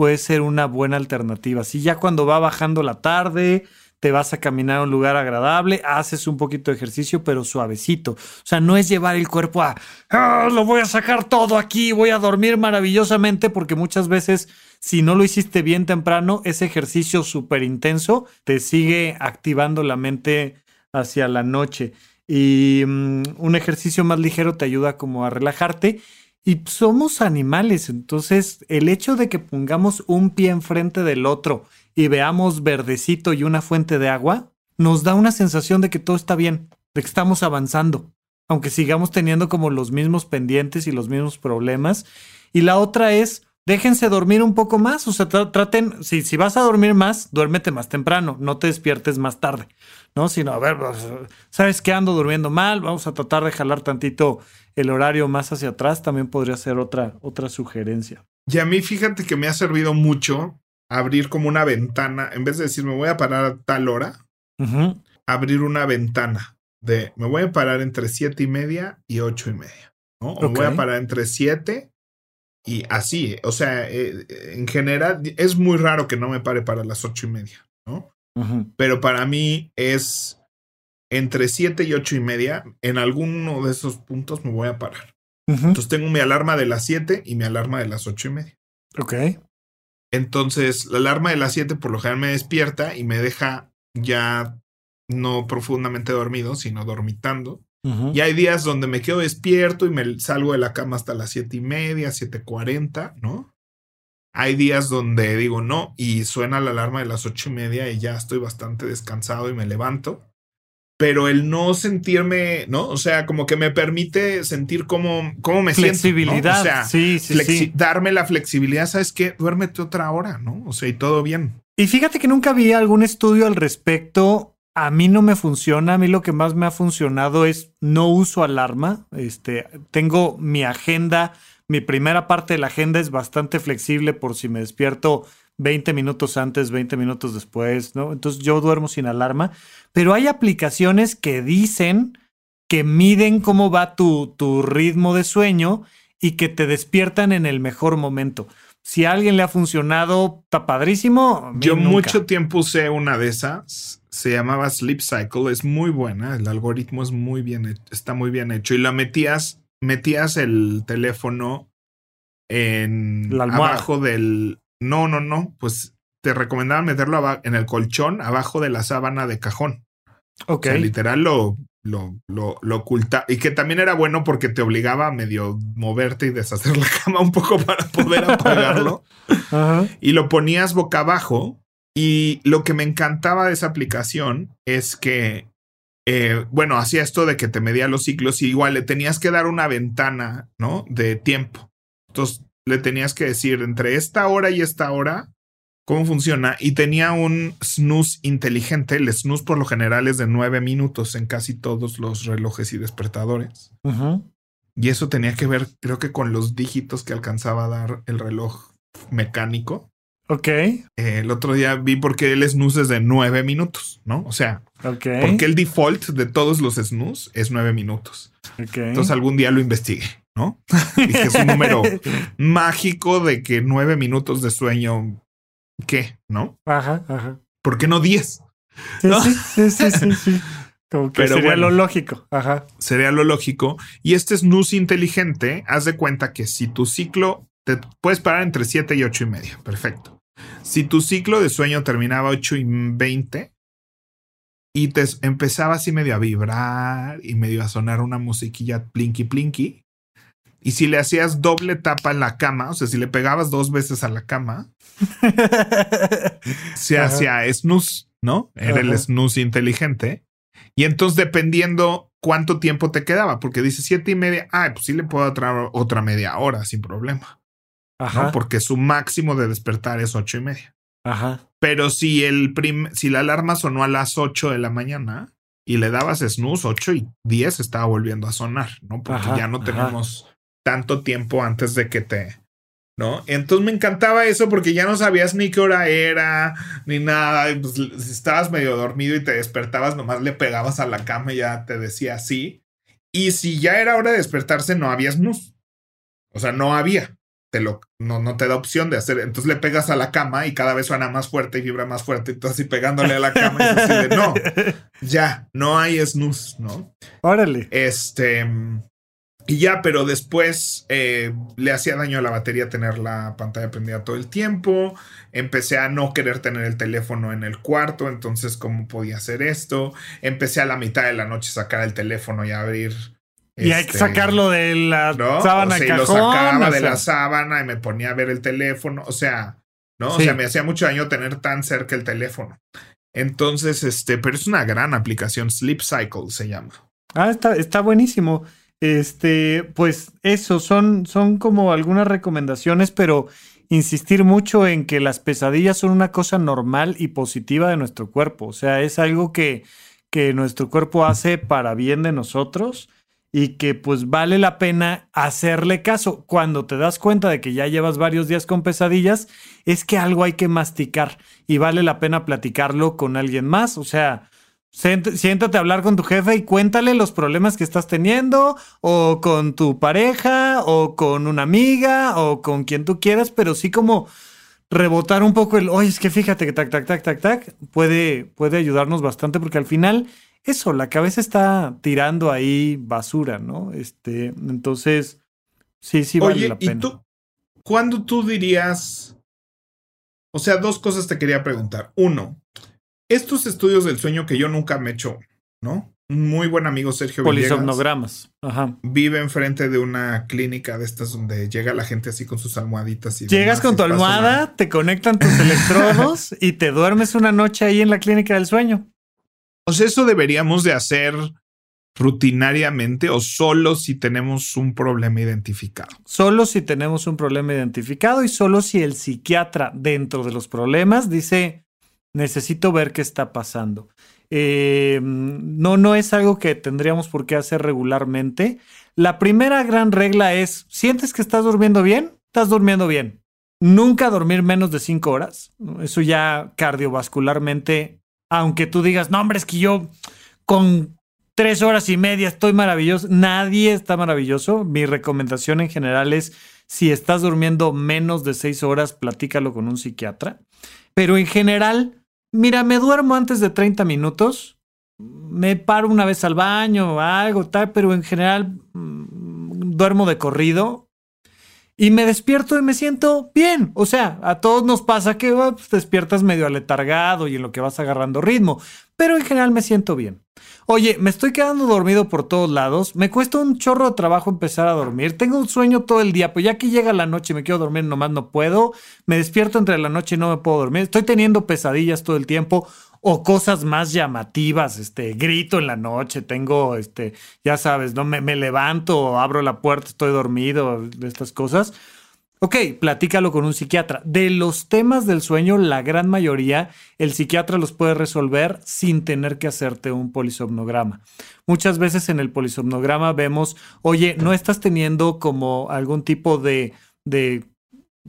puede ser una buena alternativa. Si ya cuando va bajando la tarde, te vas a caminar a un lugar agradable, haces un poquito de ejercicio, pero suavecito. O sea, no es llevar el cuerpo a, ah, lo voy a sacar todo aquí, voy a dormir maravillosamente, porque muchas veces, si no lo hiciste bien temprano, ese ejercicio súper intenso te sigue activando la mente hacia la noche. Y mm, un ejercicio más ligero te ayuda como a relajarte y somos animales, entonces el hecho de que pongamos un pie enfrente del otro y veamos verdecito y una fuente de agua, nos da una sensación de que todo está bien, de que estamos avanzando, aunque sigamos teniendo como los mismos pendientes y los mismos problemas. Y la otra es, déjense dormir un poco más, o sea, traten, si, si vas a dormir más, duérmete más temprano, no te despiertes más tarde, ¿no? Sino, a ver, pues, ¿sabes qué? Ando durmiendo mal, vamos a tratar de jalar tantito el horario más hacia atrás también podría ser otra, otra sugerencia. Y a mí fíjate que me ha servido mucho abrir como una ventana, en vez de decir me voy a parar a tal hora, abrir una ventana de me voy a parar entre siete y media y ocho y media, ¿no? O me voy a parar entre siete y así, o sea, eh, en general es muy raro que no me pare para las ocho y media, ¿no? Pero para mí es entre 7 y 8 y media, en alguno de esos puntos me voy a parar. Entonces tengo mi alarma de las 7 y mi alarma de las 8 y media. Ok. Entonces, la alarma de las 7 por lo general me despierta y me deja ya no profundamente dormido, sino dormitando. Y hay días donde me quedo despierto y me salgo de la cama hasta las siete y media, 7.40, ¿no? Hay días donde digo no y suena la alarma de las ocho y media y ya estoy bastante descansado y me levanto pero el no sentirme, ¿no? O sea, como que me permite sentir cómo, cómo me flexibilidad, siento. ¿no? O sea, sí, sí, sí. darme la flexibilidad, ¿sabes qué? Duérmete otra hora, ¿no? O sea, y todo bien. Y fíjate que nunca vi algún estudio al respecto. A mí no me funciona. A mí lo que más me ha funcionado es no uso alarma. Este, tengo mi agenda. Mi primera parte de la agenda es bastante flexible por si me despierto 20 minutos antes, 20 minutos después, ¿no? Entonces yo duermo sin alarma, pero hay aplicaciones que dicen que miden cómo va tu, tu ritmo de sueño y que te despiertan en el mejor momento. Si a alguien le ha funcionado, está padrísimo. Yo mucho tiempo usé una de esas. Se llamaba Sleep Cycle. Es muy buena. El algoritmo es muy bien, está muy bien hecho. Y la metías, metías el teléfono en La abajo del. No, no, no. Pues te recomendaban meterlo en el colchón, abajo de la sábana de cajón. Ok. O sea, literal lo, lo, lo, lo oculta. Y que también era bueno porque te obligaba a medio moverte y deshacer la *laughs* cama un poco para poder apagarlo. *laughs* Ajá. y lo ponías boca abajo. Y lo que me encantaba de esa aplicación es que, eh, bueno, hacía esto de que te medía los ciclos y igual le tenías que dar una ventana, ¿no? De tiempo. Entonces le tenías que decir entre esta hora y esta hora cómo funciona. Y tenía un snooze inteligente. El snooze por lo general es de nueve minutos en casi todos los relojes y despertadores. Y eso tenía que ver, creo que con los dígitos que alcanzaba a dar el reloj mecánico. Ok. Eh, el otro día vi por qué el snooze es de nueve minutos, ¿no? O sea, porque el default de todos los snooze es nueve minutos. Ok. Entonces algún día lo investigué, ¿no? *laughs* Dije, es un número mágico de que nueve minutos de sueño, ¿qué? ¿No? Ajá, ajá. ¿Por qué no diez? Sí, ¿No? sí, sí, sí, sí, *laughs* sí. Como que Pero sería bueno. lo lógico. Ajá. Sería lo lógico. Y este snooze inteligente, haz de cuenta que si tu ciclo, te puedes parar entre 7 y ocho y media. Perfecto. Si tu ciclo de sueño terminaba 8 y 20 y te empezaba así medio a vibrar y medio a sonar una musiquilla plinky plinky. Y si le hacías doble tapa en la cama, o sea, si le pegabas dos veces a la cama, *laughs* se hacía snooze, ¿no? Era el snooze inteligente. Y entonces, dependiendo cuánto tiempo te quedaba, porque dice siete y media, ah, pues sí le puedo traer otra media hora sin problema, Ajá. ¿no? Porque su máximo de despertar es ocho y media. Ajá. Pero si el prim si la alarma sonó a las 8 de la mañana y le dabas snooze, 8 y 10 estaba volviendo a sonar, ¿no? Porque Ajá, ya no tenemos tanto tiempo antes de que te, ¿no? Entonces me encantaba eso porque ya no sabías ni qué hora era, ni nada. y pues, si estabas medio dormido y te despertabas, nomás le pegabas a la cama y ya te decía sí. Y si ya era hora de despertarse, no había snooze. O sea, no había. Te lo, no, no te da opción de hacer. Entonces le pegas a la cama y cada vez suena más fuerte y vibra más fuerte. Y tú así pegándole a la cama y así de no, ya, no hay snooze, ¿no? Órale. Este. Y ya, pero después eh, le hacía daño a la batería tener la pantalla prendida todo el tiempo. Empecé a no querer tener el teléfono en el cuarto, entonces, ¿cómo podía hacer esto? Empecé a la mitad de la noche a sacar el teléfono y a abrir. Y hay que este, sacarlo de la ¿no? sábana o sea, y cajón. lo sacaba o de la sábana y me ponía a ver el teléfono. O sea, ¿no? Sí. O sea, me hacía mucho daño tener tan cerca el teléfono. Entonces, este, pero es una gran aplicación. Sleep Cycle se llama. Ah, está, está buenísimo. Este, pues eso, son, son como algunas recomendaciones, pero insistir mucho en que las pesadillas son una cosa normal y positiva de nuestro cuerpo. O sea, es algo que, que nuestro cuerpo hace para bien de nosotros y que pues vale la pena hacerle caso. Cuando te das cuenta de que ya llevas varios días con pesadillas, es que algo hay que masticar y vale la pena platicarlo con alguien más. O sea, Siéntate a hablar con tu jefe y cuéntale los problemas que estás teniendo, o con tu pareja, o con una amiga, o con quien tú quieras, pero sí como rebotar un poco el, oye, es que fíjate que tac, tac, tac, tac, tac, puede, puede ayudarnos bastante porque al final, eso, la cabeza está tirando ahí basura, ¿no? Este, entonces, sí, sí vale Oye, la ¿y pena. tú? ¿Cuándo tú dirías? O sea, dos cosas te quería preguntar. Uno, estos estudios del sueño que yo nunca me he hecho, ¿no? Un muy buen amigo Sergio Polisomnogramas. Ajá. vive enfrente de una clínica de estas donde llega la gente así con sus almohaditas y Llegas con tu una- almohada, te conectan tus *laughs* electrodos y te duermes una noche ahí en la clínica del sueño. O sea, eso deberíamos de hacer rutinariamente o solo si tenemos un problema identificado. Solo si tenemos un problema identificado y solo si el psiquiatra dentro de los problemas dice, necesito ver qué está pasando. Eh, no, no es algo que tendríamos por qué hacer regularmente. La primera gran regla es, ¿sientes que estás durmiendo bien? Estás durmiendo bien. Nunca dormir menos de cinco horas. Eso ya cardiovascularmente, aunque tú digas, no, hombre, es que yo con tres horas y media estoy maravilloso. Nadie está maravilloso. Mi recomendación en general es, si estás durmiendo menos de seis horas, platícalo con un psiquiatra. Pero en general, mira, me duermo antes de 30 minutos. Me paro una vez al baño o algo tal, pero en general mm, duermo de corrido. y me despierto y me siento bien. O sea, a todos nos pasa que ah, pues, despiertas medio aletargado y en lo que vas agarrando ritmo, pero en general me siento bien. Oye, me estoy quedando dormido por todos lados, me cuesta un chorro de trabajo empezar a dormir, tengo un sueño todo el día, pues ya que llega la noche y me quiero dormir, nomás no puedo, me despierto entre la noche y no me puedo dormir, estoy teniendo pesadillas todo el tiempo o cosas más llamativas, este, grito en la noche, tengo, este, ya sabes, no me, me levanto, abro la puerta, estoy dormido, estas cosas. Ok, platícalo con un psiquiatra. De los temas del sueño, la gran mayoría, el psiquiatra los puede resolver sin tener que hacerte un polisomnograma. Muchas veces en el polisomnograma vemos, oye, no estás teniendo como algún tipo de, de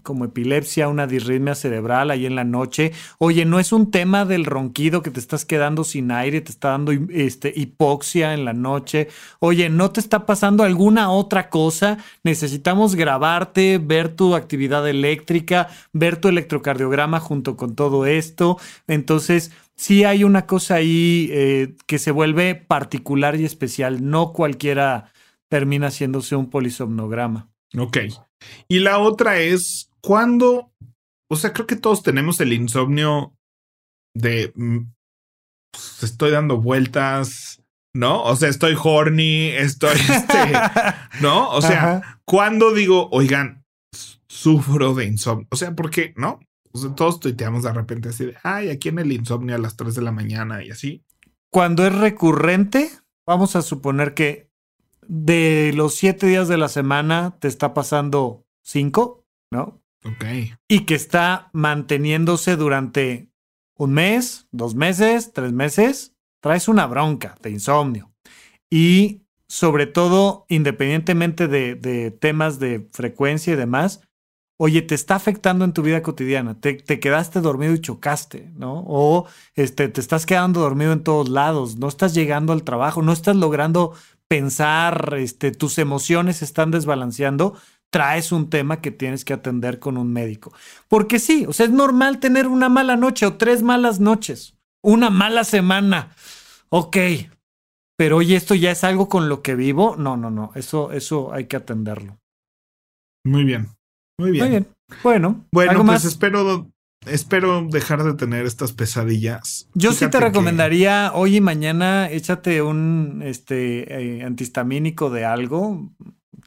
como epilepsia, una disritmia cerebral ahí en la noche. Oye, no es un tema del ronquido que te estás quedando sin aire, te está dando este, hipoxia en la noche. Oye, no te está pasando alguna otra cosa. Necesitamos grabarte, ver tu actividad eléctrica, ver tu electrocardiograma junto con todo esto. Entonces, sí hay una cosa ahí eh, que se vuelve particular y especial. No cualquiera termina haciéndose un polisomnograma. Ok. Y la otra es, ¿cuándo? O sea, creo que todos tenemos el insomnio de, mm, pues, estoy dando vueltas, ¿no? O sea, estoy horny, estoy, este, *laughs* ¿no? O sea, ¿cuándo digo, oigan, sufro de insomnio? O sea, ¿por qué? ¿No? O sea, todos tuiteamos de repente así de, ay, aquí en el insomnio a las 3 de la mañana y así. Cuando es recurrente, vamos a suponer que de los siete días de la semana te está pasando cinco, ¿no? Y que está manteniéndose durante un mes, dos meses, tres meses, traes una bronca de insomnio. Y sobre todo, independientemente de, temas de frecuencia y demás, oye, te está afectando en tu vida cotidiana, te, te, quedaste dormido y chocaste, ¿no? O este, te estás quedando dormido en todos lados, no estás llegando al trabajo, no estás logrando pensar, este, tus emociones están desbalanceando, traes un tema que tienes que atender con un médico. Porque sí, o sea, es normal tener una mala noche o tres malas noches, una mala semana. Ok, pero oye, esto ya es algo con lo que vivo. No, no, no, eso, eso hay que atenderlo. Muy bien, muy bien. Muy bien. Bueno, bueno, pues más? espero Espero dejar de tener estas pesadillas. Yo sí te recomendaría hoy y mañana échate un este eh, antihistamínico de algo,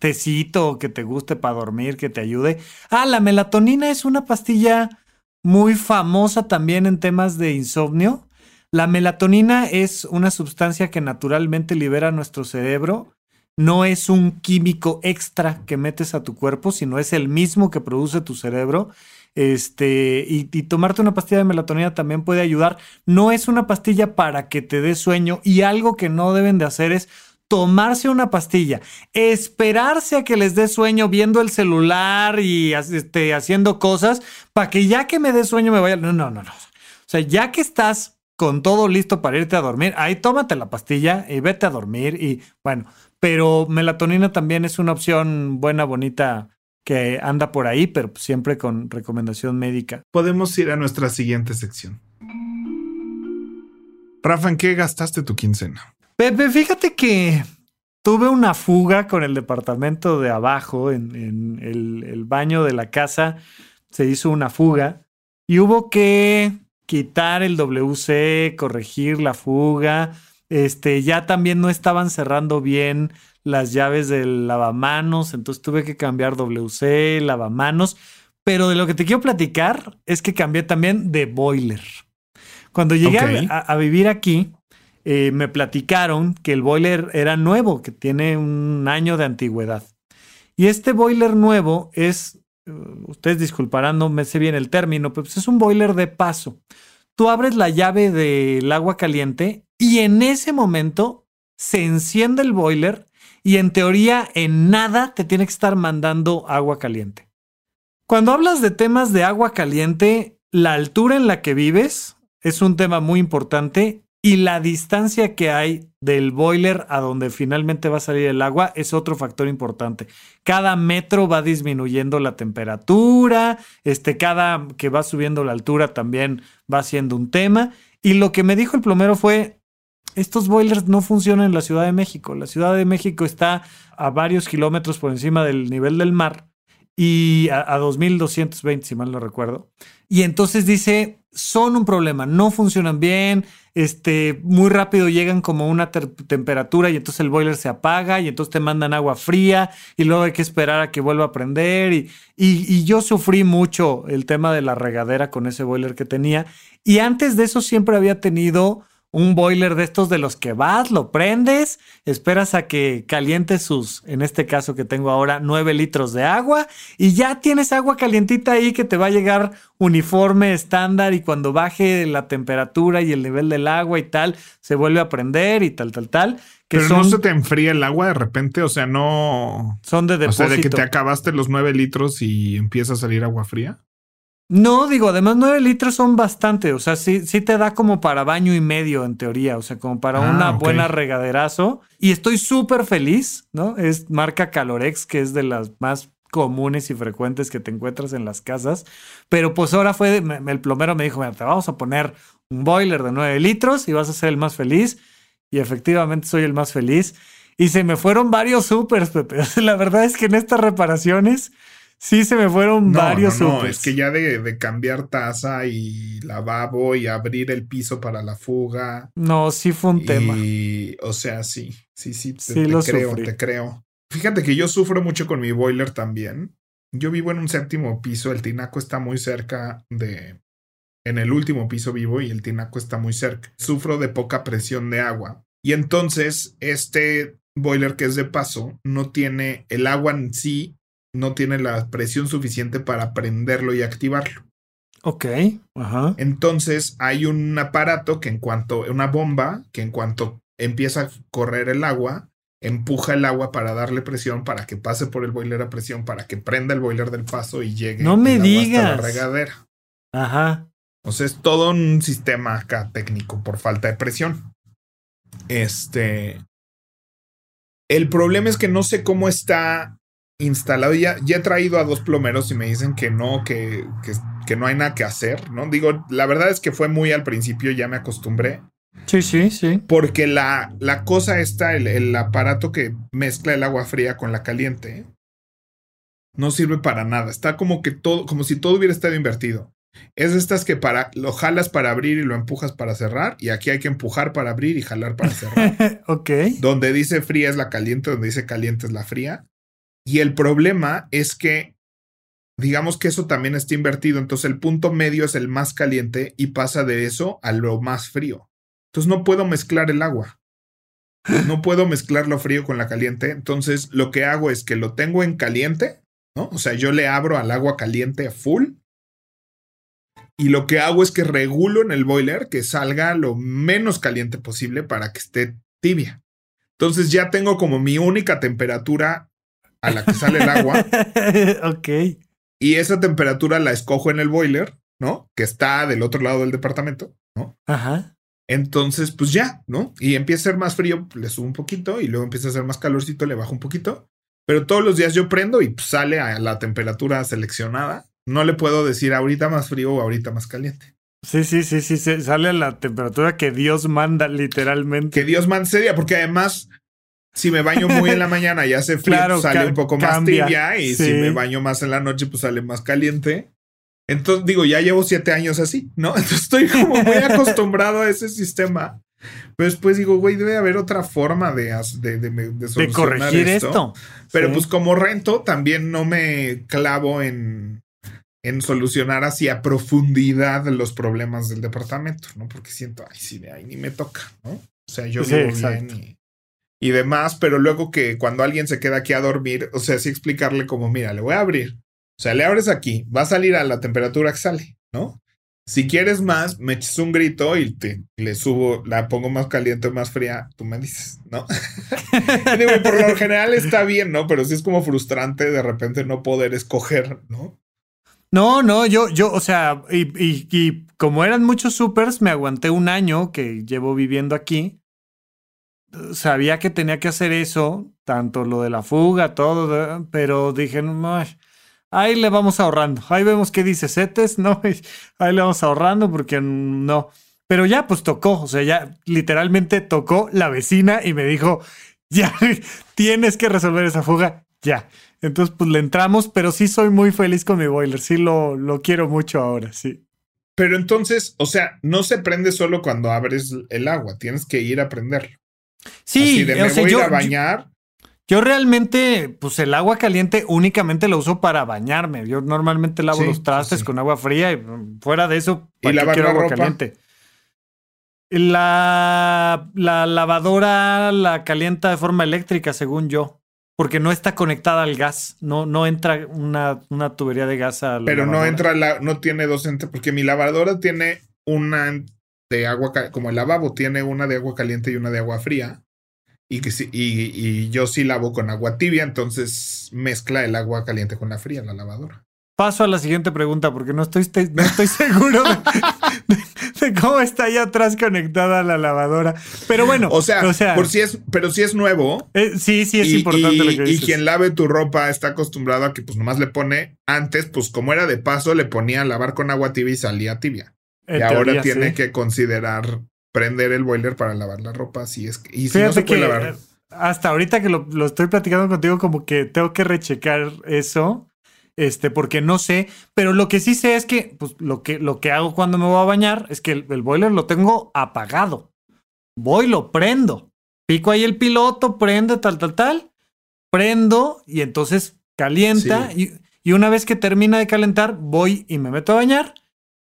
tecito que te guste para dormir, que te ayude. Ah, la melatonina es una pastilla muy famosa también en temas de insomnio. La melatonina es una sustancia que naturalmente libera nuestro cerebro. No es un químico extra que metes a tu cuerpo, sino es el mismo que produce tu cerebro este, y, tomarte una pastilla de melatonina también puede ayudar. No es una pastilla para que te dé sueño y algo que no deben de hacer es tomarse una pastilla, esperarse a que les dé sueño viendo el celular y este, haciendo cosas para que ya que me dé sueño me vaya. No, no, no, no. O sea, ya que estás con todo listo para irte a dormir, ahí tómate la pastilla y vete a dormir y bueno, pero melatonina también es una opción buena, bonita que anda por ahí, pero siempre con recomendación médica. Podemos ir a nuestra siguiente sección. Rafa, ¿en qué gastaste tu quincena? Pepe, fíjate que tuve una fuga con el departamento de abajo, en, el, el, baño de la casa, se hizo una fuga y hubo que quitar el WC, corregir la fuga. Este, ya también no estaban cerrando bien las llaves del lavamanos, entonces tuve que cambiar WC, lavamanos, pero de lo que te quiero platicar es que cambié también de boiler. Cuando llegué a, vivir aquí, eh, me platicaron que el boiler era nuevo, que tiene un año de antigüedad. Y este boiler nuevo es, uh, ustedes disculparán, no me sé bien el término, pero pues es un boiler de paso. Tú abres la llave del agua caliente y en ese momento se enciende el boiler y en teoría en nada te tiene que estar mandando agua caliente. Cuando hablas de temas de agua caliente, la altura en la que vives es un tema muy importante y la distancia que hay del boiler a donde finalmente va a salir el agua es otro factor importante. Cada metro va disminuyendo la temperatura, este, cada que va subiendo la altura también va siendo un tema. Y lo que me dijo el plomero fue, estos boilers no funcionan en la Ciudad de México. La Ciudad de México está a varios kilómetros por encima del nivel del mar y a, a 2220, si mal no recuerdo. Y entonces dice, son un problema, no funcionan bien, este, muy rápido llegan como una temperatura y entonces el boiler se apaga y entonces te mandan agua fría y luego hay que esperar a que vuelva a prender y, y, y yo sufrí mucho el tema de la regadera con ese boiler que tenía y antes de eso siempre había tenido un boiler de estos de los que vas, lo prendes, esperas a que caliente sus, en este caso que tengo ahora, 9 litros de agua y ya tienes agua calientita ahí que te va a llegar uniforme, estándar y cuando baje la temperatura y el nivel del agua y tal, se vuelve a prender y tal, tal, tal. Que Pero no se te enfría el agua de repente, o sea, no... Son de depósito. O sea, de que te acabaste los 9 litros y empieza a salir agua fría. No, digo, además 9 litros son bastante, o sea, sí, sí te da como para baño y medio en teoría, o sea, como para Ah, una buena regaderazo. Y estoy súper feliz, ¿no? Es marca Calorex, que es de las más comunes y frecuentes que te encuentras en las casas. Pero pues ahora fue, me- me- el plomero me dijo, mira, te vamos a poner un boiler de 9 litros y vas a ser el más feliz. Y efectivamente soy el más feliz. Y se me fueron varios supers, Pepe. *laughs* La verdad es que en estas reparaciones sí se me fueron No, varios no, no, supers. es que ya de, de cambiar taza y lavabo y abrir el piso para la fuga. No, sí fue un tema. Y, o sea, sí, sí, sí, te, Sí te lo creo, sufrí. te creo. Fíjate que yo sufro mucho con mi boiler también. Yo vivo en un séptimo piso, el tinaco está muy cerca de... En el último piso vivo y el tinaco está muy cerca. Sufro de poca presión de agua. Y entonces, este boiler que es de paso no tiene el agua en sí, no tiene la presión suficiente para prenderlo y activarlo. Ok, ajá. Entonces hay un aparato que en cuanto, una bomba, que en cuanto empieza a correr el agua, empuja el agua para darle presión, para que pase por el boiler a presión, para que prenda el boiler del paso y llegue No me el agua hasta digas. la regadera. Ajá. O sea, es todo un sistema acá técnico por falta de presión. Este. El problema es que no sé cómo está instalado. Ya, ya he traído a dos plomeros y me dicen que no, que, que, que no hay nada que hacer, ¿no? Digo, la verdad es que fue muy al principio, ya me acostumbré. Sí, sí, sí. Porque la, la cosa está, el, el aparato que mezcla el agua fría con la caliente, no sirve para nada. Está como que todo, como si todo hubiera estado invertido. Es de estas que para, lo jalas para abrir y lo empujas para cerrar. Y aquí hay que empujar para abrir y jalar para cerrar. *laughs* ok. donde dice fría es la caliente, donde dice caliente es la fría. Y el problema es que, digamos que eso también está invertido. Entonces el punto medio es el más caliente y pasa de eso a lo más frío. Entonces no puedo mezclar el agua. No puedo mezclar lo frío con la caliente. Entonces lo que hago es que lo tengo en caliente, ¿no? O sea, yo le abro al agua caliente full. Y lo que hago es que regulo en el boiler que salga lo menos caliente posible para que esté tibia. Entonces ya tengo como mi única temperatura a la que sale el agua *laughs* ok. y esa temperatura la escojo en el boiler, ¿no? Que está del otro lado del departamento, ¿no? Ajá. Entonces, pues ya, ¿no? Y empieza a ser más frío, le subo un poquito y luego empieza a ser más calorcito, le bajo un poquito. Pero todos los días yo prendo y pues, sale a la temperatura seleccionada. No le puedo decir ahorita más frío o ahorita más caliente. Sí, sí, sí, sí. Sale a la temperatura que Dios manda, literalmente. Que Dios man seria, porque además, si me baño muy en la mañana y hace frío, Claro, sale un poco más cambia, tibia. Y sí. si me baño más en la noche, pues sale más caliente. Entonces, digo, ya llevo siete años así, ¿no? *laughs* Entonces estoy como muy acostumbrado a ese sistema. Pero después digo, güey, debe haber otra forma de, de, de, de solucionar corregir esto. Pero Sí. pues como rento, también no me clavo en, en solucionar así a profundidad los problemas del departamento, ¿no? Porque siento, ay, sí, de ahí ni me toca, ¿no? O sea, yo Sí, vivo bien y, y demás, pero luego que cuando alguien se queda aquí a dormir, o sea, sí explicarle como, mira, le voy a abrir. O sea, le abres aquí, va a salir a la temperatura que sale, ¿no? Si quieres más, me echas un grito y te le subo, la pongo más caliente o más fría, tú me dices, ¿no? *laughs* Digo, por lo general está bien, ¿no? Pero sí es como frustrante de repente no poder escoger, ¿no? No, no, yo, yo, o sea, y, y- y como eran muchos supers, me aguanté un año que llevo viviendo aquí. Sabía que tenía que hacer eso, tanto lo de la fuga, todo, pero dije, no, ahí le vamos ahorrando. Ahí vemos qué dice Cetes, ¿no? *laughs* Ahí le vamos ahorrando porque no. Pero ya, pues tocó, o sea, ya literalmente tocó la vecina y me dijo, *laughs* ya, tienes que resolver esa fuga, ya. Entonces, pues le entramos, pero sí soy muy feliz con mi boiler. Sí lo, lo quiero mucho ahora, sí. Pero entonces, o sea, no se prende solo cuando abres el agua, tienes que ir a prenderlo. Sí, Así de, me o sea, voy a yo, a bañar. yo realmente, pues el agua caliente únicamente lo uso para bañarme. Yo normalmente lavo Sí, los trastes sí. con agua fría y fuera de eso, ¿Y ¿para qué lavar quiero la agua ropa? caliente? La, la lavadora la calienta de forma eléctrica, según yo, porque no está conectada al gas. No, no entra una, una tubería de gas a la Pero no entra la, no tiene dos entre, porque mi lavadora tiene una de agua, como el lavabo tiene una de agua caliente y una de agua fría. Y, que sí- y, y yo sí lavo con agua tibia, entonces mezcla el agua caliente con la fría la lavadora. Paso a la siguiente pregunta porque no estoy, no estoy *laughs* seguro de, de- de cómo está ahí atrás conectada la lavadora. Pero bueno, O sea, por si es, pero si es nuevo. eh, sí, sí es y, importante y- lo que y quien lave tu ropa está acostumbrado a que pues nomás le pone antes, pues como era de paso, le ponía a lavar con agua tibia y salía tibia. En y ahora tiene sí. que considerar prender el boiler para lavar la ropa. Si es que, y si no se puede que lavar. eh, hasta ahorita que lo, lo estoy platicando contigo, como que tengo que rechecar eso. Este, porque no sé, pero lo que sí sé es que, pues, lo que, lo que hago cuando me voy a bañar es que el, el boiler lo tengo apagado. Voy, lo prendo. Pico ahí el piloto, prende, tal, tal, tal. Prendo y entonces calienta. Y, y una vez que termina de calentar, voy y me meto a bañar.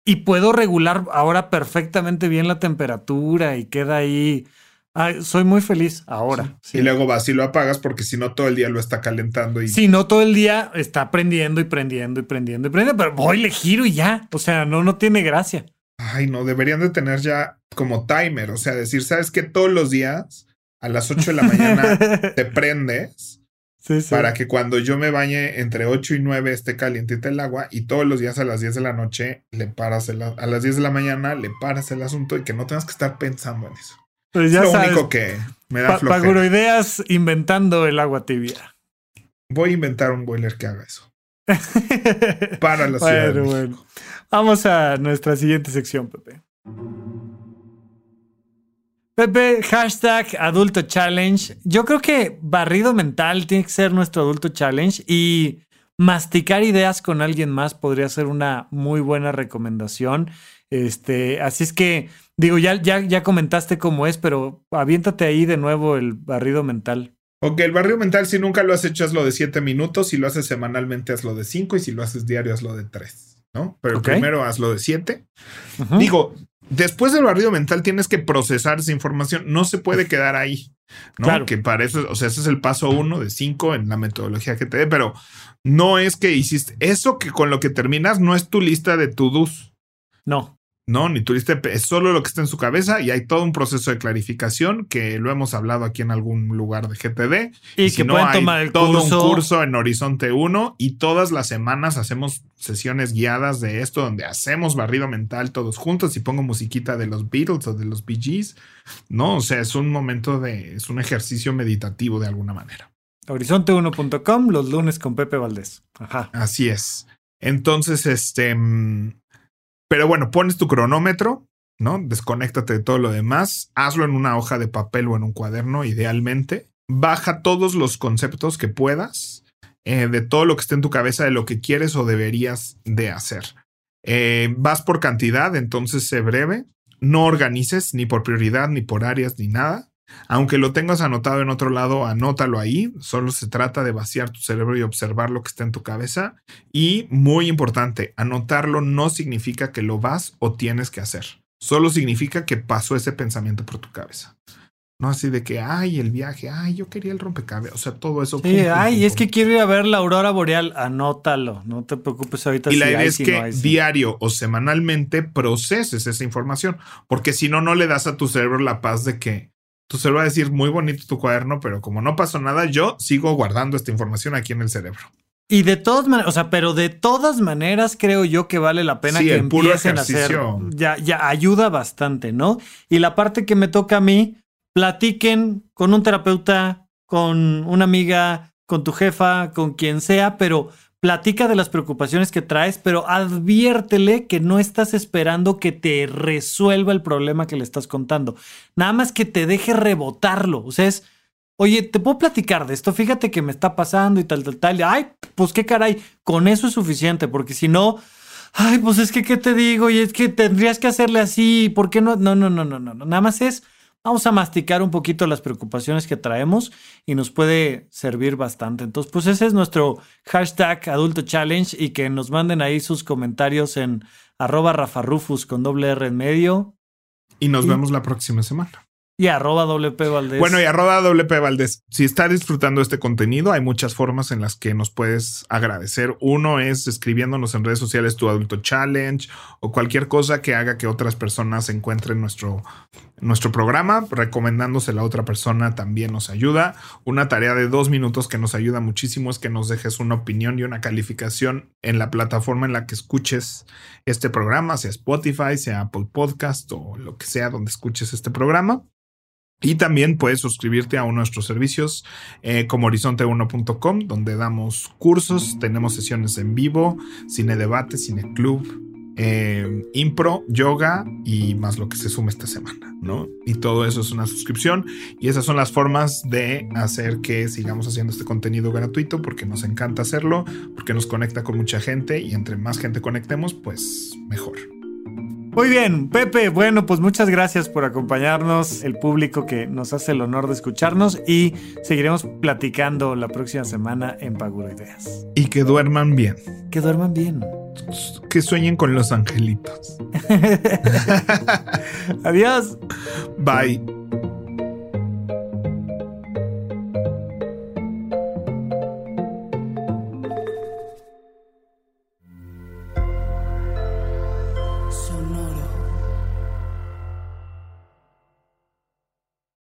Y puedo regular ahora perfectamente bien la temperatura y queda ahí. Ay, soy muy feliz ahora. Y luego vas y lo apagas porque si no todo el día lo está calentando y Si no, todo el día está prendiendo y prendiendo y prendiendo y prendiendo, pero voy, le giro y ya. O sea, no, no tiene gracia. ay no, deberían de tener ya como timer, o sea, decir, ¿sabes qué? Todos los días a las 8 de la mañana *laughs* te prendes Sí, sí. para que cuando yo me bañe entre 8 y 9 esté calientita el agua y todos los días a las 10 de la noche le paras el, a las 10 de la mañana le paras el asunto y que no tengas que estar pensando en eso. Pues ya es lo sabes, único que me da pa- flojera. Paguroideas inventando el agua tibia. Voy a inventar un boiler que haga eso. *laughs* Para la ciudad de bueno, México. bueno. Vamos a nuestra siguiente sección, Pepe. Pepe, hashtag adulto challenge. Yo creo que barrido mental tiene que ser nuestro adulto challenge y masticar ideas con alguien más podría ser una muy buena recomendación. Este, así es que, digo, ya, ya, ya comentaste cómo es, pero aviéntate ahí de nuevo el barrido mental. Ok, el barrio mental, si nunca lo has hecho, hazlo de 7 minutos. Si lo haces semanalmente, hazlo de 5. Y si lo haces diario, hazlo de 3. ¿No? Pero Ok. primero hazlo de 7. Ujú. Digo, después del barrido mental tienes que procesar esa información. No se puede quedar ahí. ¿no? Claro. Que para eso, o sea, ese es el paso uno de 5 en la metodología que te dé. Pero no es que hiciste eso que con lo que terminas no es tu lista de to-dos. No. No, ni tu lista de- es solo lo que está en su cabeza y hay todo un proceso de clarificación que lo hemos hablado aquí en algún lugar de GTD. Y, que no, pueden tomar el todo curso. un curso en Horizonte 1 y todas las semanas hacemos sesiones guiadas de esto donde hacemos barrido mental todos juntos y pongo musiquita de los Beatles o de los Bee Gees. No, o sea, es un momento de, es un ejercicio meditativo de alguna manera. Horizonte1.com, los lunes con Pepe Valdés. Ajá. Así es. Entonces, este, mm, pero bueno, pones tu cronómetro, ¿no? Desconéctate de todo lo demás, hazlo en una hoja de papel o en un cuaderno, idealmente. Baja todos los conceptos que puedas eh, de todo lo que esté en tu cabeza de lo que quieres o deberías de hacer. Eh, vas por cantidad, entonces sé breve. No organices ni por prioridad, ni por áreas, ni nada. Aunque lo tengas anotado en otro lado, anótalo ahí. Solo se trata de vaciar tu cerebro y observar lo que está en tu cabeza. Y muy importante, anotarlo no significa que lo vas o tienes que hacer. Solo significa que pasó ese pensamiento por tu cabeza. No así de que, ay, el viaje, ay, yo quería el rompecabezas. O sea, todo eso. Sí, pum, ay, pum, es que quiero ir a ver la aurora boreal. Anótalo, no te preocupes ahorita. Y la si idea hay, es si que no hay, sí. diario o semanalmente proceses esa información, porque si no, no le das a tu cerebro la paz de que tu cerebro va a decir muy bonito tu cuaderno, pero como no pasó nada, yo sigo guardando esta información aquí en el cerebro. Y de todas maneras, o sea, pero de todas maneras creo yo que vale la pena Sí, que el puro empiecen a hacer. Ya, ya ayuda bastante, ¿no? Y la parte que me toca a mí, platiquen con un terapeuta, con una amiga, con tu jefa, con quien sea, pero platica de las preocupaciones que traes, pero adviértele que no estás esperando que te resuelva el problema que le estás contando. Nada más que te deje rebotarlo. O sea, es Oye, ¿te puedo platicar de esto? Fíjate que me está pasando y tal, tal, tal. Ay, pues qué caray, con eso es suficiente, porque si no, ay, pues es que, ¿qué te digo? Y es que tendrías que hacerle así, ¿por qué no? No, no, no, no, no. Nada más es, vamos a masticar un poquito las preocupaciones que traemos y nos puede servir bastante. Entonces, pues ese es nuestro hashtag Adulto Challenge y que nos manden ahí sus comentarios en arroba rafarufus con doble R en medio. Y nos vemos la próxima semana. Y arroba WP Valdés. Bueno, y arroba WP Valdés. Si está disfrutando este contenido, hay muchas formas en las que nos puedes agradecer. Uno es escribiéndonos en redes sociales tu adulto challenge o cualquier cosa que haga que otras personas encuentren nuestro, nuestro programa. Recomendándosela a otra persona también nos ayuda. Una tarea de dos minutos que nos ayuda muchísimo es que nos dejes una opinión y una calificación en la plataforma en la que escuches este programa, sea Spotify, sea Apple Podcast o lo que sea donde escuches este programa. Y también puedes suscribirte a uno de nuestros servicios eh, como horizonte1.com, donde damos cursos, tenemos sesiones en vivo, cine debate, cine club, eh, impro, yoga y más lo que se sume esta semana, ¿no? Y todo eso es una suscripción y esas son las formas de hacer que sigamos haciendo este contenido gratuito porque nos encanta hacerlo, porque nos conecta con mucha gente y entre más gente conectemos, pues mejor. Muy bien, Pepe. Bueno, pues muchas gracias por acompañarnos, el público que nos hace el honor de escucharnos y seguiremos platicando la próxima semana en Paguro Ideas. Y que duerman bien. Que duerman bien. Que sueñen con los angelitos. *laughs* Adiós. Bye.